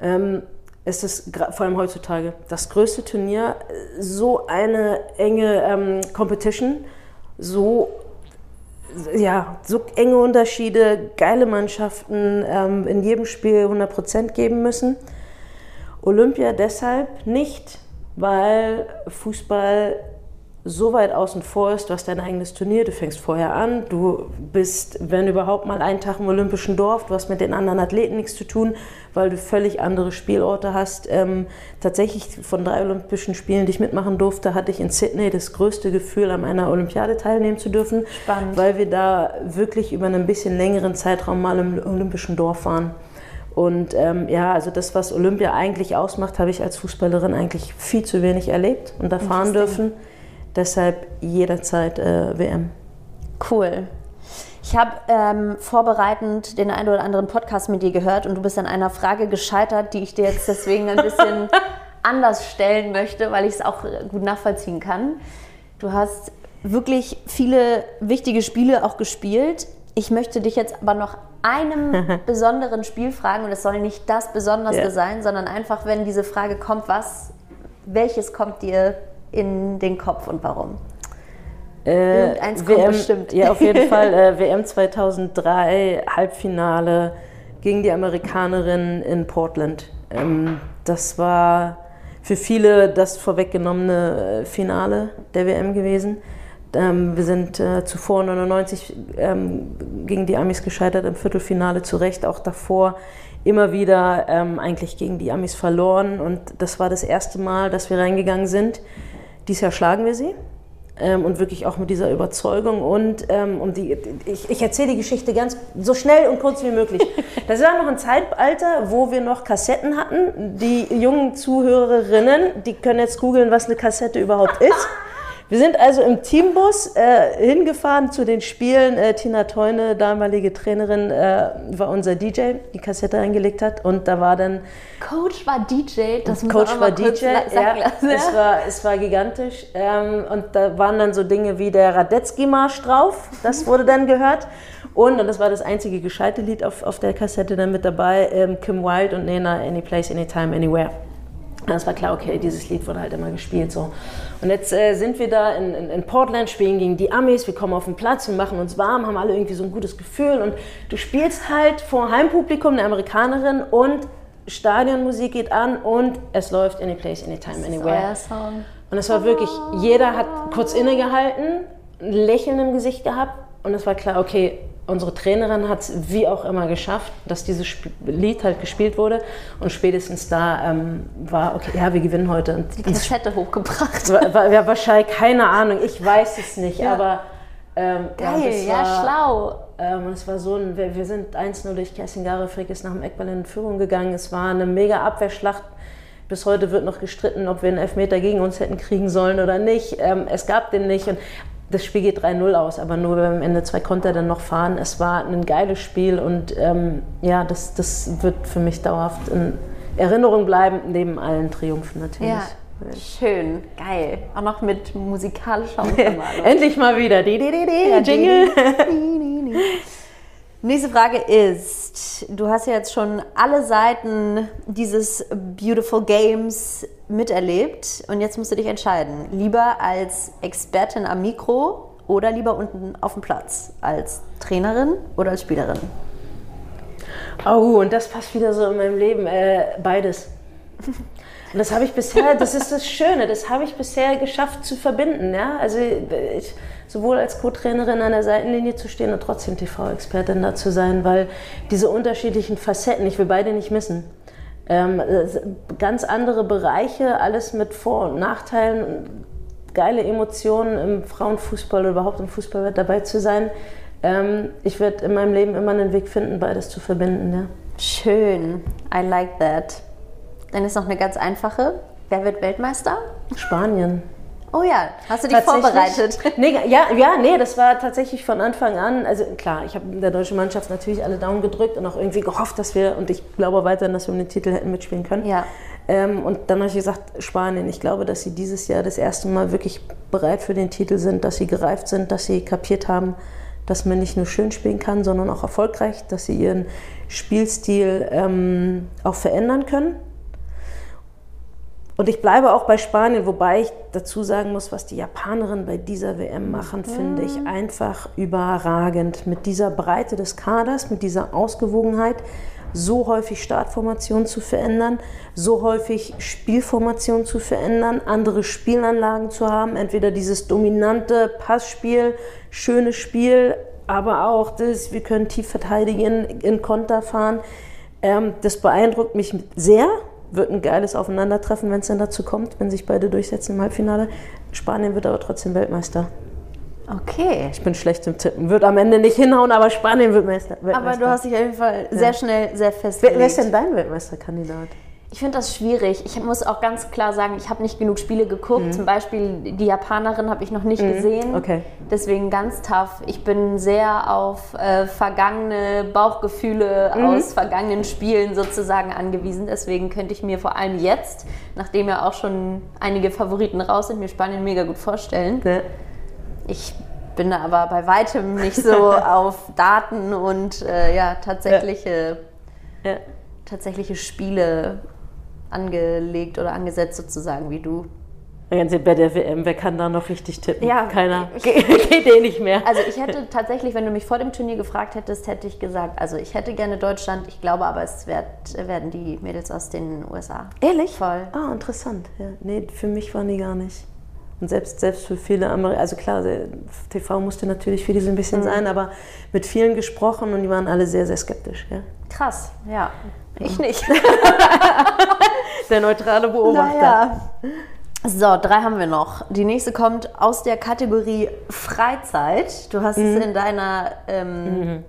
Ähm, es ist vor allem heutzutage das größte Turnier, so eine enge ähm, Competition, so ja, so enge Unterschiede, geile Mannschaften, ähm, in jedem Spiel 100% geben müssen. Olympia deshalb nicht, weil Fußball so weit außen vor ist, du hast dein eigenes Turnier, du fängst vorher an, du bist, wenn überhaupt mal einen Tag im Olympischen Dorf, du hast mit den anderen Athleten nichts zu tun, weil du völlig andere Spielorte hast. Ähm, tatsächlich von drei Olympischen Spielen, die ich mitmachen durfte, hatte ich in Sydney das größte Gefühl, an einer Olympiade teilnehmen zu dürfen, Spannend. weil wir da wirklich über einen bisschen längeren Zeitraum mal im Olympischen Dorf waren. Und ähm, ja, also das, was Olympia eigentlich ausmacht, habe ich als Fußballerin eigentlich viel zu wenig erlebt und erfahren dürfen. Deshalb jederzeit äh, WM. Cool. Ich habe ähm, vorbereitend den einen oder anderen Podcast mit dir gehört und du bist an einer Frage gescheitert, die ich dir jetzt deswegen ein bisschen anders stellen möchte, weil ich es auch gut nachvollziehen kann. Du hast wirklich viele wichtige Spiele auch gespielt. Ich möchte dich jetzt aber noch einem besonderen Spiel fragen und es soll nicht das Besonderste yeah. sein, sondern einfach, wenn diese Frage kommt, was, welches kommt dir in den Kopf und warum? Äh, Irgendeins WM, bestimmt. Ja, auf jeden Fall. Äh, WM 2003, Halbfinale gegen die Amerikanerin in Portland. Ähm, das war für viele das vorweggenommene äh, Finale der WM gewesen. Ähm, wir sind äh, zuvor 99 ähm, gegen die Amis gescheitert im Viertelfinale, zu Recht auch davor immer wieder ähm, eigentlich gegen die Amis verloren. Und das war das erste Mal, dass wir reingegangen sind. Dieses Jahr schlagen wir sie. Ähm, und wirklich auch mit dieser Überzeugung. Und ähm, um die, ich, ich erzähle die Geschichte ganz so schnell und kurz wie möglich. Das war noch ein Zeitalter, wo wir noch Kassetten hatten. Die jungen Zuhörerinnen, die können jetzt googeln, was eine Kassette überhaupt ist. Wir sind also im Teambus äh, hingefahren zu den Spielen. Äh, Tina Teune, damalige Trainerin, äh, war unser DJ, die Kassette eingelegt hat. Und da war dann. Coach war DJ, das muss Coach war DJ, ja, es, war, es war gigantisch. Ähm, und da waren dann so Dinge wie der Radetzky-Marsch drauf. Das wurde dann gehört. Und, und das war das einzige gescheite Lied auf, auf der Kassette dann mit dabei: ähm, Kim Wilde und Nena, Any Place, Anytime, Anywhere. Das war klar, okay, dieses Lied wurde halt immer gespielt so. Und jetzt äh, sind wir da in, in, in, Portland, spielen gegen die Amis, wir kommen auf den Platz, wir machen uns warm, haben alle irgendwie so ein ggutes Gefühl. Und du spielst halt vor Heimpublikum, eine Amerikanerin. Und Stadionmusik geht an und es läuft Any Place, Anytime, Anywhere. Und es war wirklich, jeder hat kurz innegehalten, ein Lächeln im Gesicht gehabt. Und es war klar, okay, unsere Trainerin hat es wie auch immer geschafft, dass dieses Sp Lied halt gespielt wurde. Und spätestens da ähm, war, okay, ja, wir gewinnen heute. Und Die Kassette hochgebracht. war, war, ja, wahrscheinlich keine Ahnung, ich weiß es nicht, Ja. aber ähm, Geil, ja, war, schlau. Ähm, es war so ein, wir, wir sind 1-0 durch Kerstin Garefrick ist nach dem Eckball in Führung gegangen. Es war eine mega Abwehrschlacht. Bis heute wird noch gestritten, ob wir einen Elfmeter gegen uns hätten kriegen sollen oder nicht. Ähm, es gab den nicht. Und das Spiel geht 3-0 aus, aber nur wenn wir am Ende zwei Konter dann noch fahren. Es war ein geiles Spiel und ähm, ja, das, das wird für mich dauerhaft in Erinnerung bleiben, neben allen Triumphen natürlich. Ja, schön, geil. Auch noch mit musikalischer Untermalung. Endlich mal wieder. Die, die, die, die, Ja, Jingle. Nächste Frage ist, du hast ja jetzt schon alle Seiten dieses Beautiful Games miterlebt und jetzt musst du dich entscheiden. Lieber als Expertin am Mikro oder lieber unten auf dem Platz? Als Trainerin oder als Spielerin? Oh, und das passt wieder so in meinem Leben. Äh, beides. Und das habe ich bisher, das ist das Schöne, das habe ich bisher geschafft zu verbinden. Ja? Also ich, sowohl als Co-Trainerin an der Seitenlinie zu stehen und trotzdem TV-Expertin da zu sein, weil diese unterschiedlichen Facetten, ich will beide nicht missen. Ähm, ganz andere Bereiche, alles mit Vor- und Nachteilen, geile Emotionen im Frauenfußball oder überhaupt im Fußball dabei zu sein. Ähm, ich werde in meinem Leben immer einen Weg finden, beides zu verbinden. Ja. Schön, I like that. Dann ist noch eine ganz einfache. Wer wird Weltmeister? Spanien. Oh ja, hast du dich vorbereitet? Nee, ja, ja, nee, das war tatsächlich von Anfang an. Also klar, ich habe der deutschen Mannschaft natürlich alle Daumen gedrückt und auch irgendwie gehofft, dass wir, und ich glaube weiterhin, dass wir um den Titel hätten mitspielen können. Ja. Ähm, und dann habe ich gesagt, Spanien, ich glaube, dass sie dieses Jahr das erste Mal wirklich bereit für den Titel sind, dass sie gereift sind, dass sie kapiert haben, dass man nicht nur schön spielen kann, sondern auch erfolgreich, dass sie ihren Spielstil ähm, auch verändern können. Und ich bleibe auch bei Spanien, wobei ich dazu sagen muss, was die Japanerinnen bei dieser WM machen, finde ich einfach überragend. Mit dieser Breite des Kaders, mit dieser Ausgewogenheit, so häufig Startformationen zu verändern, so häufig Spielformationen zu verändern, andere Spielanlagen zu haben, entweder dieses dominante Passspiel, schönes Spiel, aber auch das, wir können tief verteidigen, in Konter fahren. Ähm, das beeindruckt mich sehr. Wird ein geiles Aufeinandertreffen, wenn es dann dazu kommt, wenn sich beide durchsetzen im Halbfinale. Spanien wird aber trotzdem Weltmeister. Okay. Ich bin schlecht im Tippen. Wird am Ende nicht hinhauen, aber Spanien wird Meister, Weltmeister. Aber du hast dich auf jeden Fall sehr schnell, sehr wer, festgelegt. wer ist denn dein Weltmeisterkandidat? Ich finde das schwierig. Ich muss auch ganz klar sagen, ich habe nicht genug Spiele geguckt. Zum Beispiel die Japanerin habe ich noch nicht gesehen. Okay. Deswegen ganz tough. Ich bin sehr auf äh, vergangene Bauchgefühle aus vergangenen Spielen sozusagen angewiesen. Deswegen könnte ich mir vor allem jetzt, nachdem ja auch schon einige Favoriten raus sind, mir Spanien mega gut vorstellen. Ne? Ich bin da aber bei weitem nicht so auf Daten und äh, ja, tatsächliche, Ja. tatsächliche Spiele angelegt oder angesetzt sozusagen wie du. Ganz bei der WM, wer kann da noch richtig tippen? Ja, Keiner. Ge geht eh nicht mehr. Also ich hätte tatsächlich, wenn du mich vor dem Turnier gefragt hättest, hätte ich gesagt, also ich hätte gerne Deutschland. Ich glaube aber, es werd, werden die Mädels aus den USA. Ehrlich? Voll. Ah, interessant. Ja, nee, für mich waren die gar nicht. Und selbst, selbst für viele Amerikaner, also klar, TV musste natürlich für die so ein bisschen sein, aber mit vielen gesprochen und die waren alle sehr, sehr skeptisch. Ja? Krass, ja. Ich nicht. Der neutrale Beobachter. Naja. So, drei haben wir noch. Die nächste kommt aus der Kategorie Freizeit. Du hast es in deiner ähm,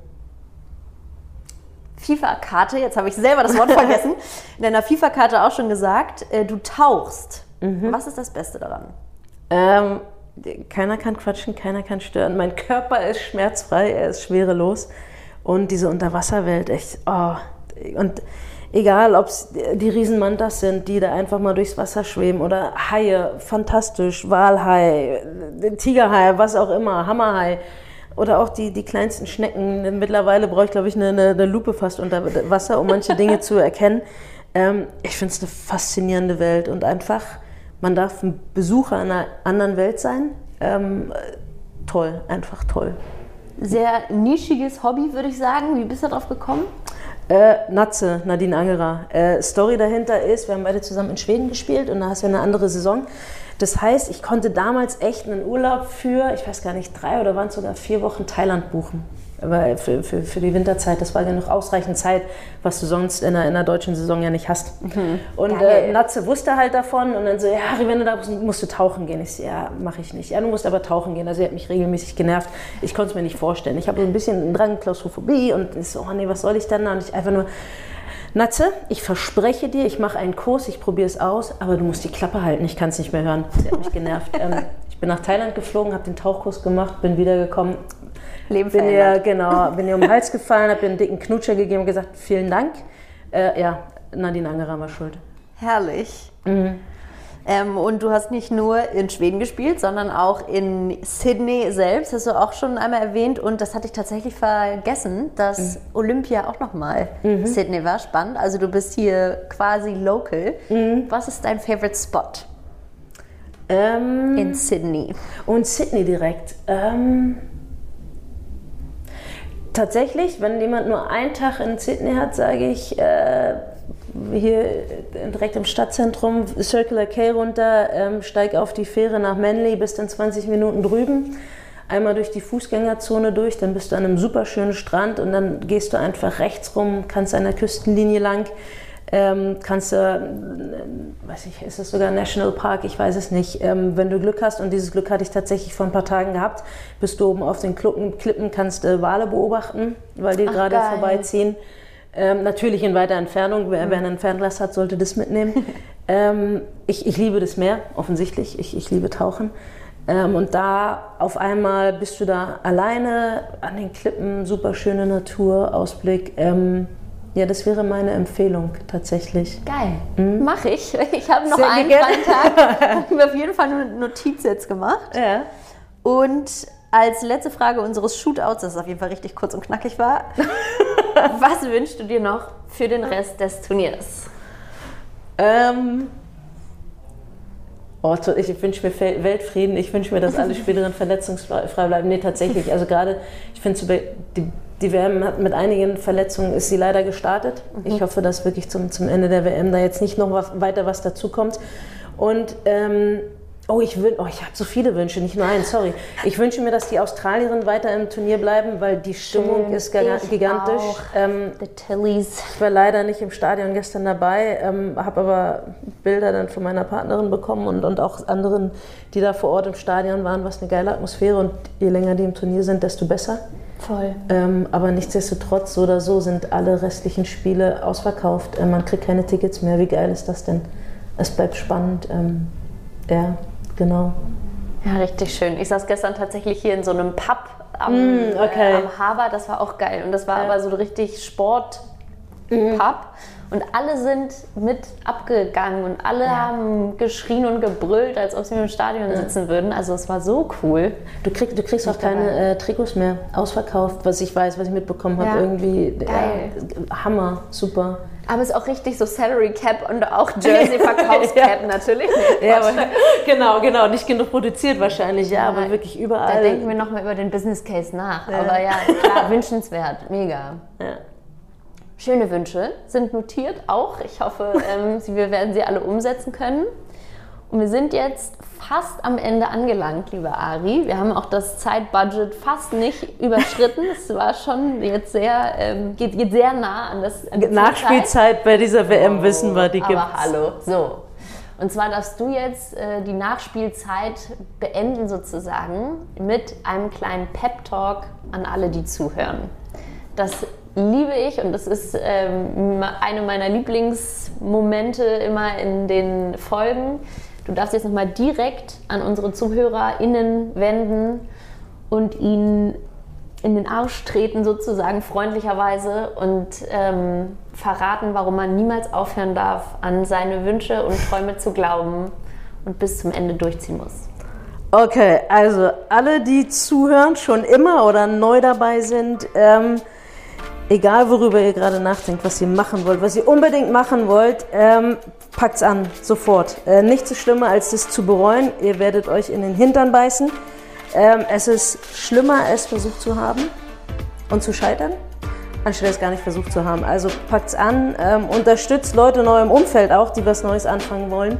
FIFA-Karte, jetzt habe ich selber das Wort vergessen, in deiner FIFA-Karte auch schon gesagt, äh, du tauchst. Was ist das Beste daran? Ähm, keiner kann quatschen, keiner kann stören. Mein Körper ist schmerzfrei, er ist schwerelos. Und diese Unterwasserwelt, echt, oh. Und egal, ob es die Riesenmantas sind, die da einfach mal durchs Wasser schweben oder Haie, fantastisch, Walhai, Tigerhai, was auch immer, Hammerhai. Oder auch die, die kleinsten Schnecken. Mittlerweile brauche ich, glaube ich, eine, eine, Lupe fast unter Wasser, um manche Dinge zu erkennen. Ähm, ich finde es eine faszinierende Welt und einfach, man darf ein Besucher einer anderen Welt sein. Ähm, toll, einfach toll. Sehr nischiges Hobby, würde ich sagen. Wie bist du darauf gekommen? Äh, Natze, Nadine Angerer. Äh, Story dahinter ist, wir haben beide zusammen in Schweden gespielt und da hast du eine andere Saison. Das heißt, ich konnte damals echt einen Urlaub für, ich weiß gar nicht, drei oder waren es sogar vier Wochen Thailand buchen. Aber für, für, für die Winterzeit, das war ja noch ausreichend Zeit, was du sonst in einer, in einer deutschen Saison ja nicht hast. Mhm. Und äh, Natze wusste halt davon und dann so, ja, Harry, wenn du da bist, musst du tauchen gehen. Ich so, ja, mache ich nicht. Ja, du musst aber tauchen gehen. Also er hat mich regelmäßig genervt. Ich konnte es mir nicht vorstellen. Ich habe so ein bisschen einen Drang, Klaustrophobie und ich so, oh nee, was soll ich denn da? Und ich einfach nur, Natze, ich verspreche dir, ich mache einen Kurs, ich probiere es aus, aber du musst die Klappe halten, ich kann es nicht mehr hören. Sie hat mich genervt. ähm, ich bin nach Thailand geflogen, habe den Tauchkurs gemacht, bin wiedergekommen, Leben bin ihr, genau, bin ihr um den Hals gefallen, habe ihr einen dicken Knutscher gegeben und gesagt, vielen Dank. Äh, ja, Nadine Angerer war schuld. Herrlich. Mhm. Ähm, und du hast nicht nur in Schweden gespielt, sondern auch in Sydney selbst, hast du auch schon einmal erwähnt. Und das hatte ich tatsächlich vergessen, dass mhm. Olympia auch nochmal mhm. Sydney war. Spannend. Also du bist hier quasi local. Mhm. Was ist dein Favorite Spot? Ähm, in Sydney. Und Sydney direkt. Ähm, tatsächlich, wenn jemand nur einen Tag in Sydney hat, sage ich äh, hier direkt im Stadtzentrum Circular K runter, ähm, steig auf die Fähre nach Manly, bist in 20 Minuten drüben. Einmal durch die Fußgängerzone durch, dann bist du an einem super schönen Strand und dann gehst du einfach rechts rum, kannst an der Küstenlinie lang ähm, kannst du, äh, weiß ich, ist das sogar National Park, ich weiß es nicht. Ähm, wenn du Glück hast, und dieses Glück hatte ich tatsächlich vor ein paar Tagen gehabt, bist du oben auf den Klippen, Klippen kannst äh, Wale beobachten, weil die gerade vorbeiziehen. Ähm, natürlich in weiter Entfernung. Wer, mhm. wer ein Fernglas hat, sollte das mitnehmen. ähm, ich, ich liebe das Meer, offensichtlich. Ich, ich liebe Tauchen. Ähm, und da auf einmal bist du da alleine an den Klippen, super schöne Natur, Ausblick. Ja, das wäre meine Empfehlung tatsächlich. Geil. Mhm. Mache ich. Ich habe noch Sehr einen freien Tag. habe mir auf jeden Fall eine Notiz jetzt gemacht. Ja. Und als letzte Frage unseres Shootouts, das auf jeden Fall richtig kurz und knackig war, was wünschst du dir noch für den Rest des Turniers? Ähm, oh, ich wünsche mir Weltfrieden, ich wünsche mir, dass alle Spielerinnen verletzungsfrei bleiben. Nee, tatsächlich. Also gerade, ich finde die die WM hat mit einigen Verletzungen ist sie leider gestartet. Mhm. Ich hoffe, dass wirklich zum, zum Ende der WM da jetzt nicht noch was, weiter was dazukommt. Und ähm, oh, ich will, oh, ich habe so viele Wünsche, nicht nur einen, sorry. Ich wünsche mir, dass die Australierinnen weiter im Turnier bleiben, weil die Stimmung Schön. ist gigantisch. Ähm, The Tillys. Ich war leider nicht im Stadion gestern dabei, ähm, habe aber Bilder dann von meiner Partnerin bekommen und, und auch anderen, die da vor Ort im Stadion waren, was eine geile Atmosphäre und je länger die im Turnier sind, desto besser. Voll. Ähm, aber nichtsdestotrotz, so oder so sind alle restlichen Spiele ausverkauft. Ähm, man kriegt keine Tickets mehr. Wie geil ist das denn? Es bleibt spannend. Ähm, ja, genau. Ja, richtig schön. Ich saß gestern tatsächlich hier in so einem Pub am, mm, okay. äh, am Haber. Das war auch geil. Und das war ja. aber so richtig Sport. Mhm. Und alle sind mit abgegangen und alle ja. haben geschrien und gebrüllt, als ob sie im Stadion ja. sitzen würden. Also es war so cool. Du, krieg, du kriegst auch keine äh, Trikots mehr ausverkauft, was ich weiß, was ich mitbekommen habe. Ja. Irgendwie Geil. Hammer, super. Aber es ist auch richtig so Salary Cap und auch Jersey Verkaufscap ja. natürlich. Ja, aber, genau, genau. Nicht genug produziert wahrscheinlich, ja, aber wirklich überall. Da denken wir nochmal über den Business Case nach. Aber ja, klar, wünschenswert. Mega. Schöne Wünsche sind notiert auch. Ich hoffe, ähm, wir werden sie alle umsetzen können. Und wir sind jetzt fast am Ende angelangt, lieber Ari. Wir haben auch das Zeitbudget fast nicht überschritten. Es war schon jetzt sehr, ähm, geht, geht, sehr nah an das an Nachspielzeit bei dieser WM oh, wissen wir, die gibt es. hallo, so. Und zwar darfst du jetzt äh, die Nachspielzeit beenden sozusagen mit einem kleinen Pep-Talk an alle, die zuhören. Das liebe ich und das ist ähm, eine meiner Lieblingsmomente immer in den Folgen. Du darfst jetzt nochmal direkt an unsere ZuhörerInnen wenden und ihnen in den Arsch treten, sozusagen freundlicherweise und ähm, verraten, warum man niemals aufhören darf, an seine Wünsche und Träume zu glauben und bis zum Ende durchziehen muss. Okay, also alle, die zuhören, schon immer oder neu dabei sind, ähm, egal worüber ihr gerade nachdenkt, was ihr machen wollt, was ihr unbedingt machen wollt, ähm, packt's an, sofort. Äh, nichts ist schlimmer, als das zu bereuen. Ihr werdet euch in den Hintern beißen. Ähm, es ist schlimmer, es versucht zu haben und zu scheitern, anstelle es gar nicht versucht zu haben. Also packt's an, ähm, unterstützt Leute in eurem Umfeld auch, die was Neues anfangen wollen.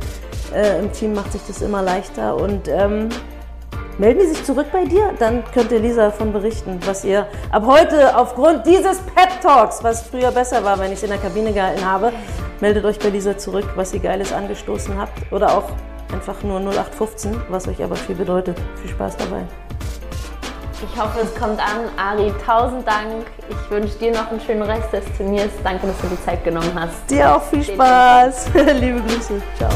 äh, im Team macht sich das immer leichter. Und ähm, melden die sich zurück bei dir, dann könnt ihr Lisa davon berichten, was ihr ab heute aufgrund dieses Pep Talks, was früher besser war, wenn ich es in der Kabine gehalten habe, meldet euch bei Lisa zurück, was ihr Geiles angestoßen habt. Oder auch einfach nur 0815, was euch aber viel bedeutet. Viel Spaß dabei. Ich hoffe, es kommt an. Ari, tausend Dank. Ich wünsche dir noch einen schönen Rest des Turniers. Danke, dass du die Zeit genommen hast. Dir auch viel Spaß. Liebe Grüße. Ciao.